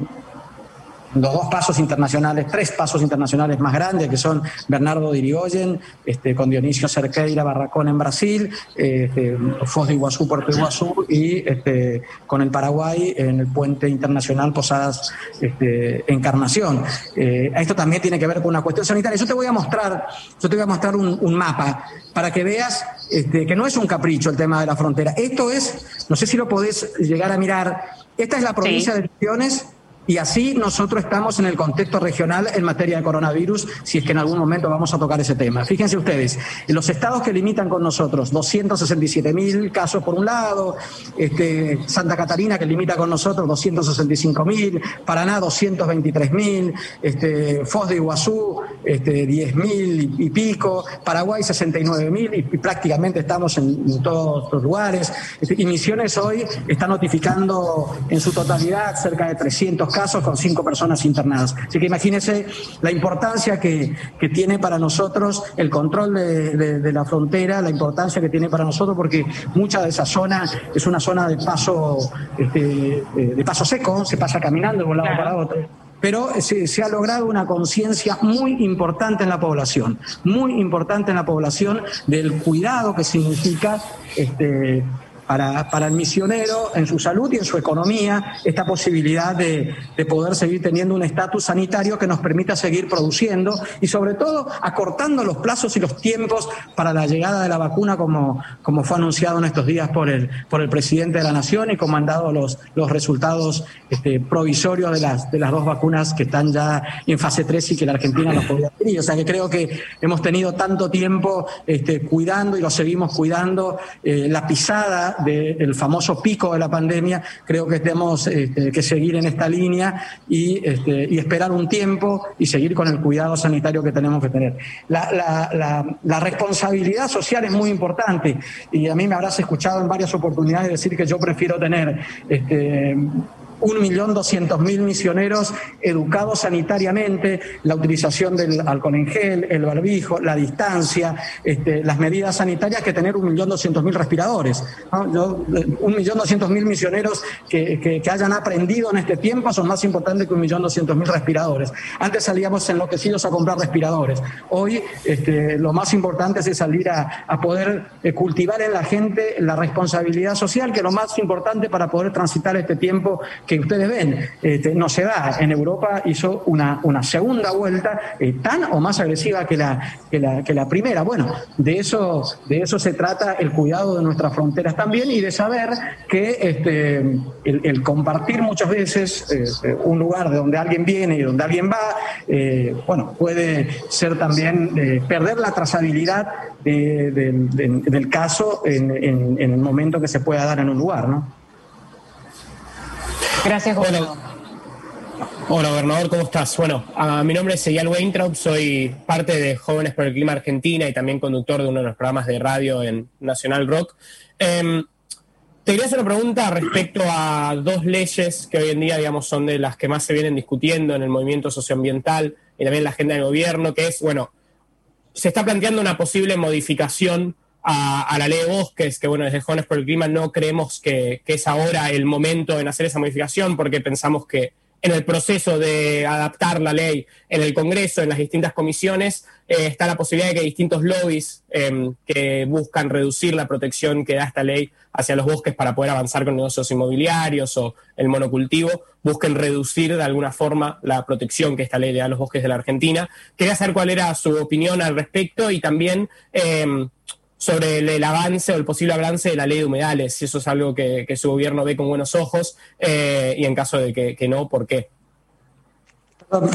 C: los dos pasos internacionales, tres pasos internacionales más grandes, que son Bernardo de Irigoyen, este, con Dionisio Cerqueira Barracón en Brasil, este, Foz de Iguazú, Puerto Iguazú, y este, con el Paraguay en el puente internacional Posadas este, Encarnación. Eh, esto también tiene que ver con una cuestión sanitaria. Yo te voy a mostrar, yo te voy a mostrar un, mapa para que veas este, que no es un capricho el tema de la frontera. Esto es, no sé si lo podés llegar a mirar, esta es la provincia de Misiones y así nosotros estamos en el contexto regional en materia de coronavirus, si es que en algún momento vamos a tocar ese tema. Fíjense ustedes, los estados que limitan con nosotros, 267 mil casos por un lado, este, Santa Catarina que limita con nosotros 265 mil, Paraná 223 mil, este, Foz de Iguazú este, 10 mil y, pico, Paraguay 69 mil y, prácticamente estamos en, todos los lugares. Este, y Misiones hoy está notificando en su totalidad cerca de 300 casos con cinco personas internadas. Así que imagínense la importancia que, tiene para nosotros el control de, la frontera, la importancia que tiene para nosotros, porque mucha de esa zona es una zona de paso, este, de paso seco, se pasa caminando de un lado para otro pero se, se, ha logrado una conciencia muy importante en la población, muy importante en la población del cuidado que significa este, para, para, el misionero en su salud y en su economía esta posibilidad de, de poder seguir teniendo un estatus sanitario que nos permita seguir produciendo y sobre todo acortando los plazos y los tiempos para la llegada de la vacuna como, como fue anunciado en estos días por el, por el presidente de la Nación y como han dado los, los resultados este, provisorios de las, de las dos vacunas que están ya en fase 3 y que la Argentina nos podía tener. O sea que creo que hemos tenido tanto tiempo este, cuidando y lo seguimos cuidando eh, la pisada del famoso pico de la pandemia, creo que tenemos este, que seguir en esta línea este, y, esperar un tiempo y seguir con el cuidado sanitario que tenemos que tener. La, responsabilidad social es muy importante y a mí me habrás escuchado en varias oportunidades decir que yo prefiero tener este, 1.200.000 misioneros educados sanitariamente, la utilización del alcohol en gel, el barbijo, la distancia, este, las medidas sanitarias que tener 1.200.000 respiradores. ¿no? 1.200.000 misioneros que, que, hayan aprendido en este tiempo son más importantes que 1.200.000 respiradores. Antes salíamos enloquecidos a comprar respiradores. Hoy este, lo más importante es salir a, a poder eh, cultivar en la gente la responsabilidad social, que es lo más importante para poder transitar este tiempo que ustedes ven. Este, no se da. En Europa hizo una, una segunda vuelta eh, tan o más agresiva que la, que la, que la primera. Bueno, de eso, de eso se trata el cuidado de nuestras fronteras también y de saber que este, el, compartir muchas veces eh, un lugar de donde alguien viene y donde alguien va, eh, bueno, puede ser también perder la trazabilidad del caso en, en, el momento que se pueda dar en un lugar, ¿no?
K: Gracias, gobernador.
L: Hola, gobernador, ¿cómo estás? Bueno, mi nombre es Eyal Weintraub, soy parte de Jóvenes por el Clima Argentina y también conductor de uno de los programas de radio en Nacional Rock. Em, te quería hacer una pregunta respecto a dos leyes que hoy en día, digamos, son de las que más se vienen discutiendo en el movimiento socioambiental y también en la agenda del gobierno, que es, bueno, se está planteando una posible modificación a, la ley de bosques, que bueno, desde Jóvenes por el Clima no creemos que, que, es ahora el momento en hacer esa modificación, porque pensamos que en el proceso de adaptar la ley en el Congreso, en las distintas comisiones, eh, está la posibilidad de que distintos lobbies em, que buscan reducir la protección que da esta ley hacia los bosques para poder avanzar con negocios inmobiliarios o el monocultivo, busquen reducir de alguna forma la protección que esta ley le da a los bosques de la Argentina. Quería saber cuál era su opinión al respecto y también em, sobre el, avance o el posible avance de la ley de humedales, si eso es algo que, su gobierno ve con buenos ojos eh, y en caso de que, no, ¿por qué?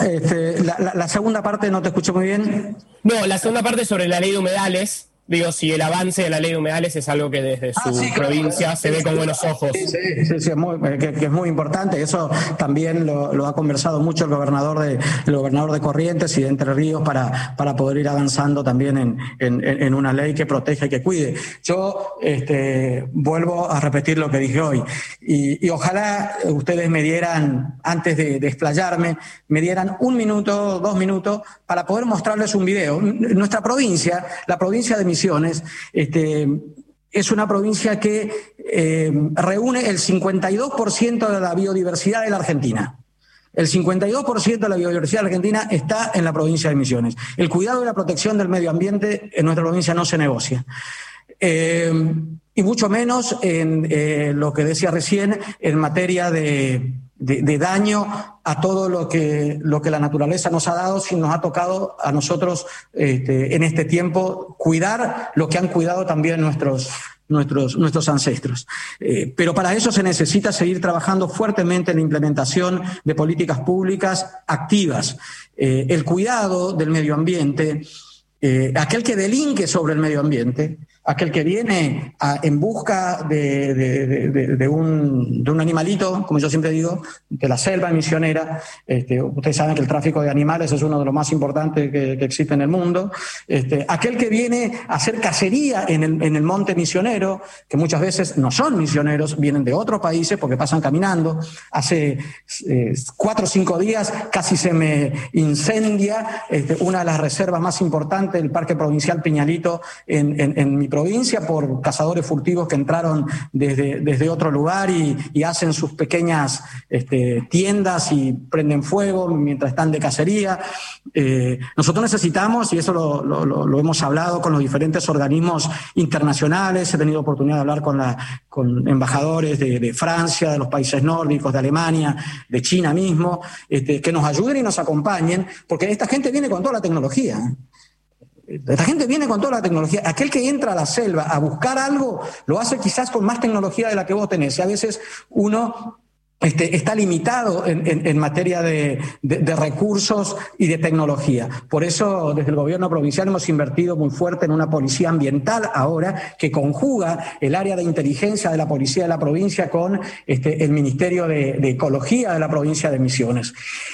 C: Este, la, la, segunda parte no te escucho muy bien.
L: No, la segunda parte sobre la ley de humedales, digo, si el avance de la ley de humedales es algo que desde ah, su provincia se ve con buenos ojos.
C: Sí, sí, sí, eh, que, es muy importante. Eso también lo, ha conversado mucho el gobernador de el gobernador de Corrientes y de Entre Ríos para, para poder ir avanzando también en, en, una ley que proteja y que cuide. Yo este, vuelvo a repetir lo que dije hoy y, y ojalá ustedes me dieran, antes de, de explayarme, me dieran un minuto, dos minutos para poder mostrarles un video. Nuestra provincia, la provincia de Este, es una provincia que eh, reúne el 52% de la biodiversidad de la Argentina. El 52% de la biodiversidad argentina está en la provincia de Misiones. El cuidado y la protección del medio ambiente en nuestra provincia no se negocia. Eh, y mucho menos en eh, lo que decía recién en materia de, de, daño a todo lo que, lo que la naturaleza nos ha dado, si nos ha tocado a nosotros este, en este tiempo cuidar lo que han cuidado también nuestros, nuestros, nuestros ancestros. Eh, pero para eso se necesita seguir trabajando fuertemente en la implementación de políticas públicas activas. Eh, el cuidado del medio ambiente, eh, aquel que delinque sobre el medio ambiente, aquel que viene en busca de, un, animalito, como yo siempre digo, de la selva misionera. Este, ustedes saben que el tráfico de animales es uno de los más importantes que, existe en el mundo. Este, aquel que viene a hacer cacería en el, monte misionero, que muchas veces no son misioneros, vienen de otros países porque pasan caminando. Hace eh, cuatro o cinco días casi se me incendia este, una de las reservas más importantes del Parque Provincial Piñalito en, en mi provincia por cazadores furtivos que entraron desde, desde otro lugar y, hacen sus pequeñas este, tiendas y prenden fuego mientras están de cacería. Eh, nosotros necesitamos, y eso lo, hemos hablado con los diferentes organismos internacionales, he tenido oportunidad de hablar con, embajadores de, Francia, de los países nórdicos, de Alemania, de China mismo, este, que nos ayuden y nos acompañen, porque esta gente viene con toda la tecnología. La gente viene con toda la tecnología. Aquel que entra a la selva a buscar algo, lo hace quizás con más tecnología de la que vos tenés. Y a veces uno este, está limitado en, materia de, recursos y de tecnología. Por eso, desde el gobierno provincial hemos invertido muy fuerte en una policía ambiental ahora que conjuga el área de inteligencia de la policía de la provincia con este, el Ministerio de, Ecología de la provincia de Misiones.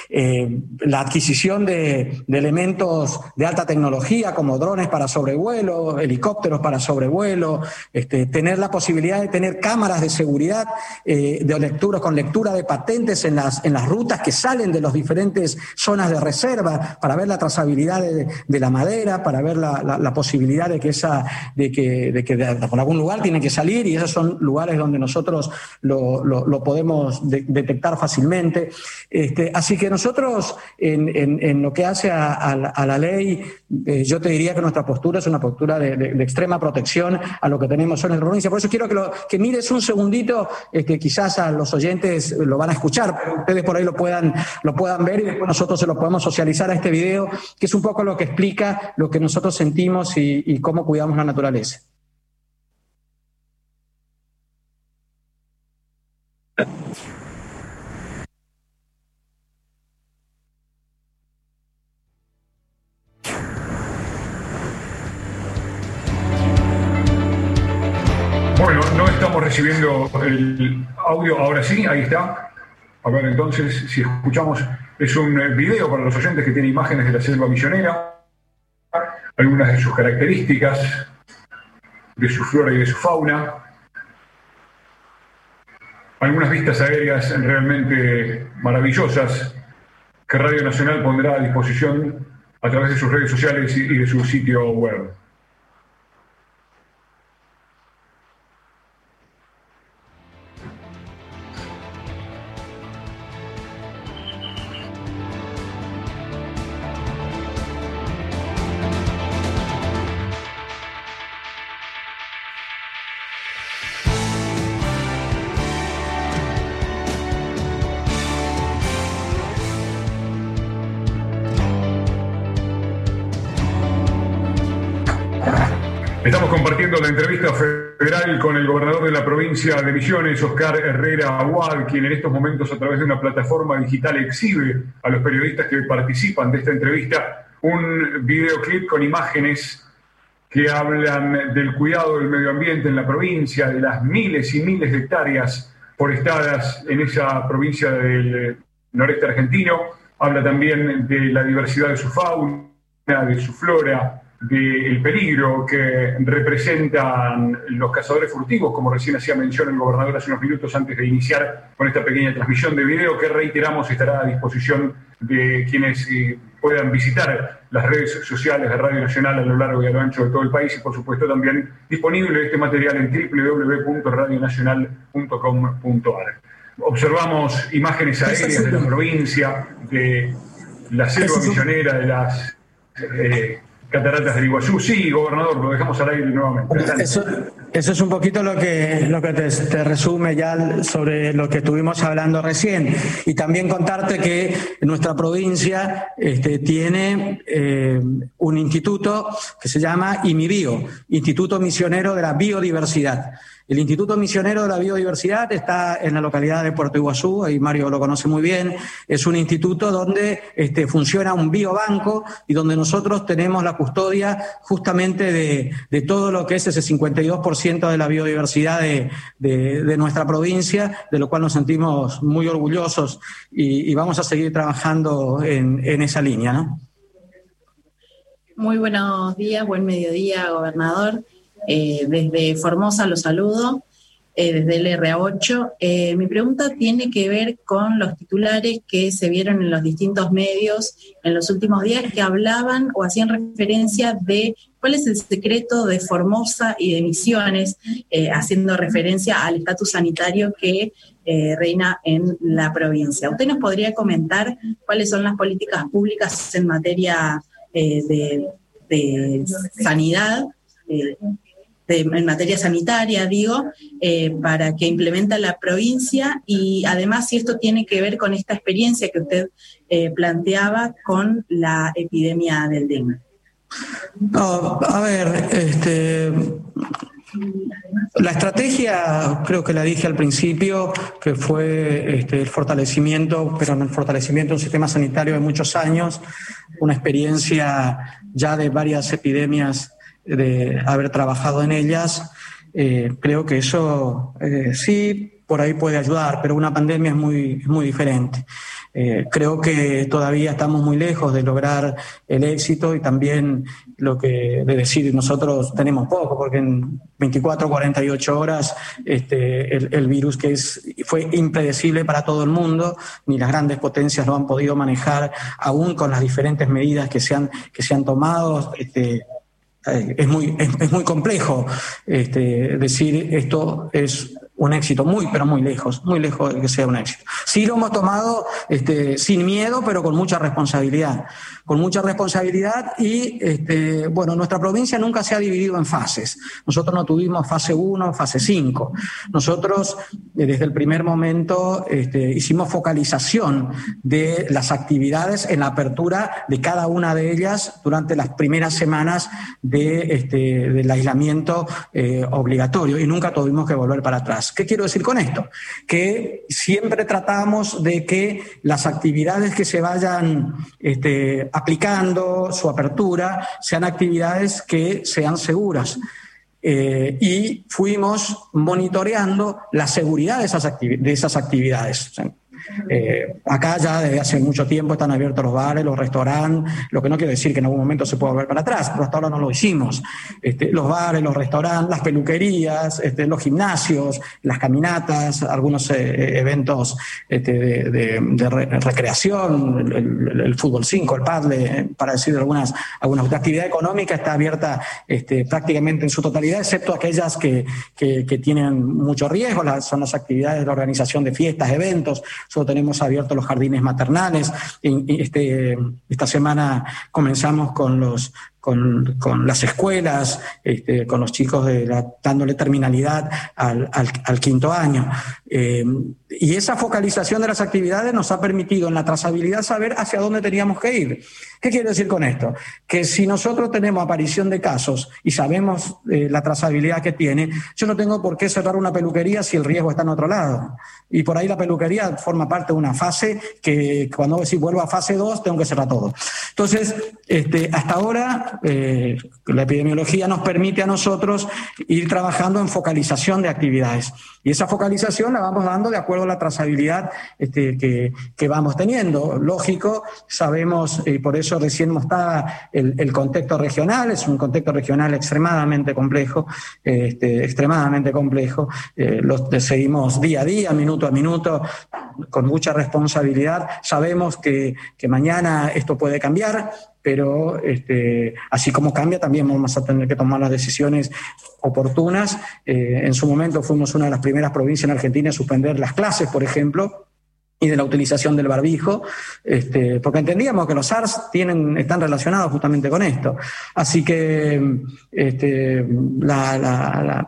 C: Eh, la adquisición de, elementos de alta tecnología como drones para sobrevuelo, helicópteros para sobrevuelo, este, tener la posibilidad de tener cámaras de seguridad, eh, de lectura con lectura de patentes en las, en las rutas que salen de las diferentes zonas de reserva, para ver la trazabilidad de, la madera, para ver la, posibilidad de que esa, de que, de que por algún lugar tiene que salir, y esos son lugares donde nosotros lo, podemos detectar fácilmente. Este, así que nosotros, en, lo que hace a, la, ley, eh, yo te diría que nuestra postura es una postura de, extrema protección a lo que tenemos en la provincia. Por eso quiero que, lo, que mires un segundito, este, quizás a los oyentes lo van a escuchar, ustedes por ahí lo puedan, lo puedan ver y después nosotros se lo podemos socializar a este video, que es un poco lo que explica lo que nosotros sentimos y cómo cuidamos la naturaleza.
B: Bueno, no estamos recibiendo el audio, ahora sí, ahí está. A ver, entonces, si escuchamos, es un eh, video para los oyentes que tiene imágenes de la selva misionera, algunas de sus características, de su flora y de su fauna, algunas vistas aéreas realmente maravillosas que Radio Nacional pondrá a disposición a través de sus redes sociales y de su sitio web. Con el gobernador de la provincia de Misiones, Oscar Herrera Aguad, quien en estos momentos a través de una plataforma digital exhibe a los periodistas que participan de esta entrevista un videoclip con imágenes que hablan del cuidado del medio ambiente en la provincia, de las miles y miles de hectáreas forestadas en esa provincia del noreste argentino. Habla también de la diversidad de su fauna, de su flora, del peligro que representan los cazadores furtivos, como recién hacía mención el gobernador hace unos minutos antes de iniciar con esta pequeña transmisión de video que reiteramos estará a disposición de quienes eh, puedan visitar las redes sociales de Radio Nacional a lo largo y a lo ancho de todo el país y por supuesto también disponible este material en www.radionacional.com.ar. Observamos imágenes aéreas de la provincia, de la selva misionera, de las... Eh, Cataratas del Iguazú. Sí, gobernador, lo dejamos al aire nuevamente.
C: Eso, es un poquito lo que, lo que te, resume ya sobre lo que estuvimos hablando recién. Y también contarte que nuestra provincia este, tiene eh, un instituto que se llama IMIBIO, Instituto Misionero de la Biodiversidad. El Instituto Misionero de la Biodiversidad está en la localidad de Puerto Iguazú, ahí Mario lo conoce muy bien. Es un instituto donde este, funciona un biobanco y donde nosotros tenemos la custodia justamente de, todo lo que es ese 52% de la biodiversidad de, nuestra provincia, de lo cual nos sentimos muy orgullosos y, vamos a seguir trabajando en, esa línea.
M: Muy buenos días, buen mediodía, gobernador. Eh, desde Formosa lo saludo, eh, desde el RA8. Eh, mi pregunta tiene que ver con los titulares que se vieron en los distintos medios en los últimos días que hablaban o hacían referencia de cuál es el secreto de Formosa y de Misiones, haciendo referencia al estatus sanitario que reina en la provincia. ¿Usted nos podría comentar cuáles son las políticas públicas en materia de sanidad en materia sanitaria, digo, eh, para que implementa la provincia y además si esto tiene que ver con esta experiencia que usted eh, planteaba con la epidemia del dengue.
C: a ver, este, la estrategia, creo que la dije al principio, que fue este, el fortalecimiento, pero el fortalecimiento de un sistema sanitario de muchos años, una experiencia ya de varias epidemias de haber trabajado en ellas, eh, creo que eso eh, sí por ahí puede ayudar, pero una pandemia es muy, muy diferente. Eh, creo que todavía estamos muy lejos de lograr el éxito y también lo que de decir nosotros tenemos poco, porque en 24, 48 horas este, el, virus que es, fue impredecible para todo el mundo, ni las grandes potencias lo han podido manejar, aún con las diferentes medidas que se han, que se han tomado. Este, es muy, es, muy complejo este, decir esto es un éxito muy, pero muy lejos, muy lejos de que sea un éxito. Sí lo hemos tomado este, sin miedo, pero con mucha responsabilidad con mucha responsabilidad y, este, bueno, nuestra provincia nunca se ha dividido en fases. Nosotros no tuvimos fase 1, fase 5. Nosotros, eh, desde el primer momento, este, hicimos focalización de las actividades en la apertura de cada una de ellas durante las primeras semanas de, del aislamiento eh, obligatorio y nunca tuvimos que volver para atrás. ¿Qué quiero decir con esto? Que siempre tratamos de que las actividades que se vayan este, aplicando su apertura sean actividades que sean seguras. Eh, y fuimos monitoreando la seguridad de esas, de esas actividades. Eh, acá ya desde hace mucho tiempo están abiertos los bares, los restaurantes, lo que no quiere decir que en algún momento se pueda volver para atrás, pero hasta ahora no lo hicimos. Este, los bares, los restaurantes, las peluquerías, este, los gimnasios, las caminatas, algunos eh, eventos este, de, recreación, el, fútbol 5, el paddle, para decir algunas, algunas. La actividad económica está abierta prácticamente en su totalidad, excepto aquellas que, tienen mucho riesgo, son las actividades de la organización de fiestas, eventos, tenemos abiertos los jardines maternales. Este, esta semana comenzamos con los con, las escuelas, este, con los chicos dándole terminalidad al, quinto año. Eh, y esa focalización de las actividades nos ha permitido en la trazabilidad saber hacia dónde teníamos que ir. ¿Qué quiere decir con esto? Que si nosotros tenemos aparición de casos y sabemos eh, la trazabilidad que tiene, yo no tengo por qué cerrar una peluquería si el riesgo está en otro lado. Y por ahí la peluquería forma parte de una fase que cuando si vuelvo a fase 2 tengo que cerrar todo. Entonces, este, hasta ahora eh, la epidemiología nos permite a nosotros ir trabajando en focalización de actividades. Y esa focalización la vamos dando de acuerdo a la trazabilidad este, que, vamos teniendo. Lógico, sabemos, y por eso recién mostraba el, el, contexto regional, es un contexto regional extremadamente complejo, este, extremadamente complejo. Eh, lo seguimos día a día, minuto a minuto, con mucha responsabilidad. Sabemos que, que mañana esto puede cambiar, pero este, así como cambia, también vamos a tener que tomar las decisiones oportunas. Eh, en su momento fuimos una de las primeras provincias en Argentina a suspender las clases, por ejemplo, y de la utilización del barbijo, este, porque entendíamos que los SARS tienen, están relacionados justamente con esto. Así que este, la,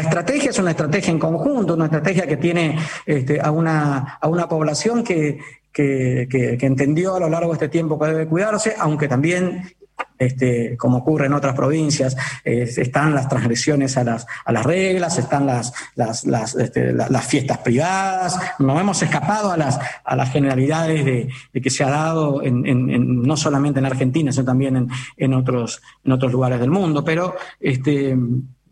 C: estrategia es una estrategia en conjunto, una estrategia que tiene este, a, una, a una población que, que, entendió a lo largo de este tiempo que debe cuidarse, aunque también este, como ocurre en otras provincias, están las transgresiones a las, a las reglas, están las, las, las, este, fiestas privadas, no hemos escapado a las, a las generalidades de, que se ha dado no solamente en Argentina, sino también en, en, otros, en otros lugares del mundo. Pero este,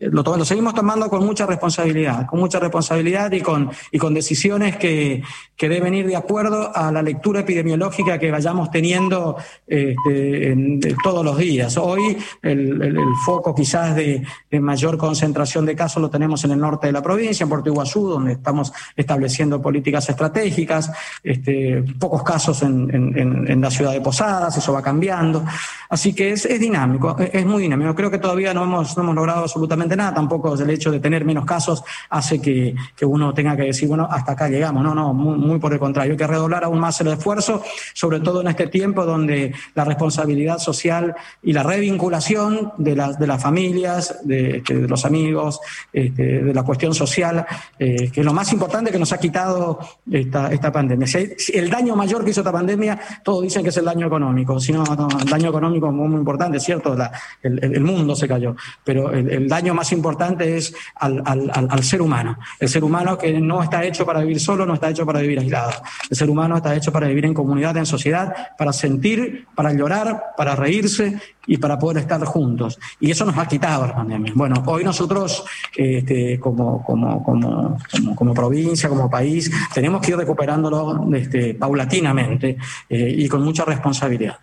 C: lo, seguimos tomando con mucha responsabilidad, con mucha responsabilidad y con, y con decisiones que, que deben ir de acuerdo a la lectura epidemiológica que vayamos teniendo este, en, todos los días. Hoy el, foco quizás de, mayor concentración de casos lo tenemos en el norte de la provincia, en Puerto Iguazú, donde estamos estableciendo políticas estratégicas, este, pocos casos en, en, la ciudad de Posadas, eso va cambiando. Así que es, es dinámico, es, muy dinámico. Creo que todavía no hemos, no hemos logrado absolutamente nada, tampoco el hecho de tener menos casos hace que, que uno tenga que decir, bueno, hasta acá llegamos. No, no, muy, por el contrario. Hay que redoblar aún más el esfuerzo, sobre todo en este tiempo donde la responsabilidad social y la revinculación de las, de las familias, de, de los amigos, este, de la cuestión social, eh, que es lo más importante que nos ha quitado esta, esta pandemia. el daño mayor que hizo esta pandemia, todos dicen que es el daño económico. Si no, el daño económico muy, muy importante, ¿cierto? el, el, mundo se cayó. Pero el, el daño más importante es al, al, ser humano. El ser humano que no está hecho para vivir solo, no está hecho para vivir aislado. El ser humano está hecho para vivir en comunidad, en sociedad, para sentir, para llorar, para reírse y para poder estar juntos. Y eso nos ha quitado la pandemia. Bueno, hoy nosotros, este, como, como, como, como, provincia, como país, tenemos que ir recuperándolo este, paulatinamente eh, y con mucha responsabilidad.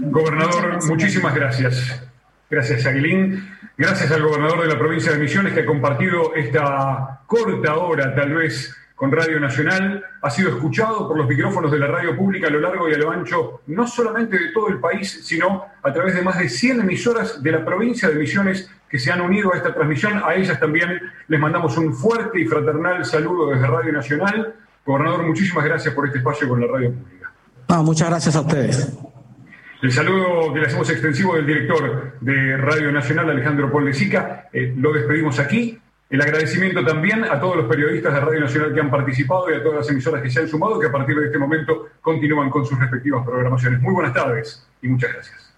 B: Gobernador, muchísimas gracias. Gracias, Aguilín. Gracias al gobernador de la provincia de Misiones que ha compartido esta corta hora, tal vez, con Radio Nacional. Ha sido escuchado por los micrófonos de la radio pública a lo largo y a lo ancho, no solamente de todo el país, sino a través de más de 100 emisoras de la provincia de Misiones que se han unido a esta transmisión. A ellas también les mandamos un fuerte y fraternal saludo desde Radio Nacional. Gobernador, muchísimas gracias por este espacio con la radio pública.
C: muchas gracias a ustedes.
B: El saludo que le hacemos extensivo del director de Radio Nacional, Alejandro Paul eh, lo despedimos aquí. El agradecimiento también a todos los periodistas de Radio Nacional que han participado y a todas las emisoras que se han sumado, que a partir de este momento continúan con sus respectivas programaciones. Muy buenas tardes y muchas gracias.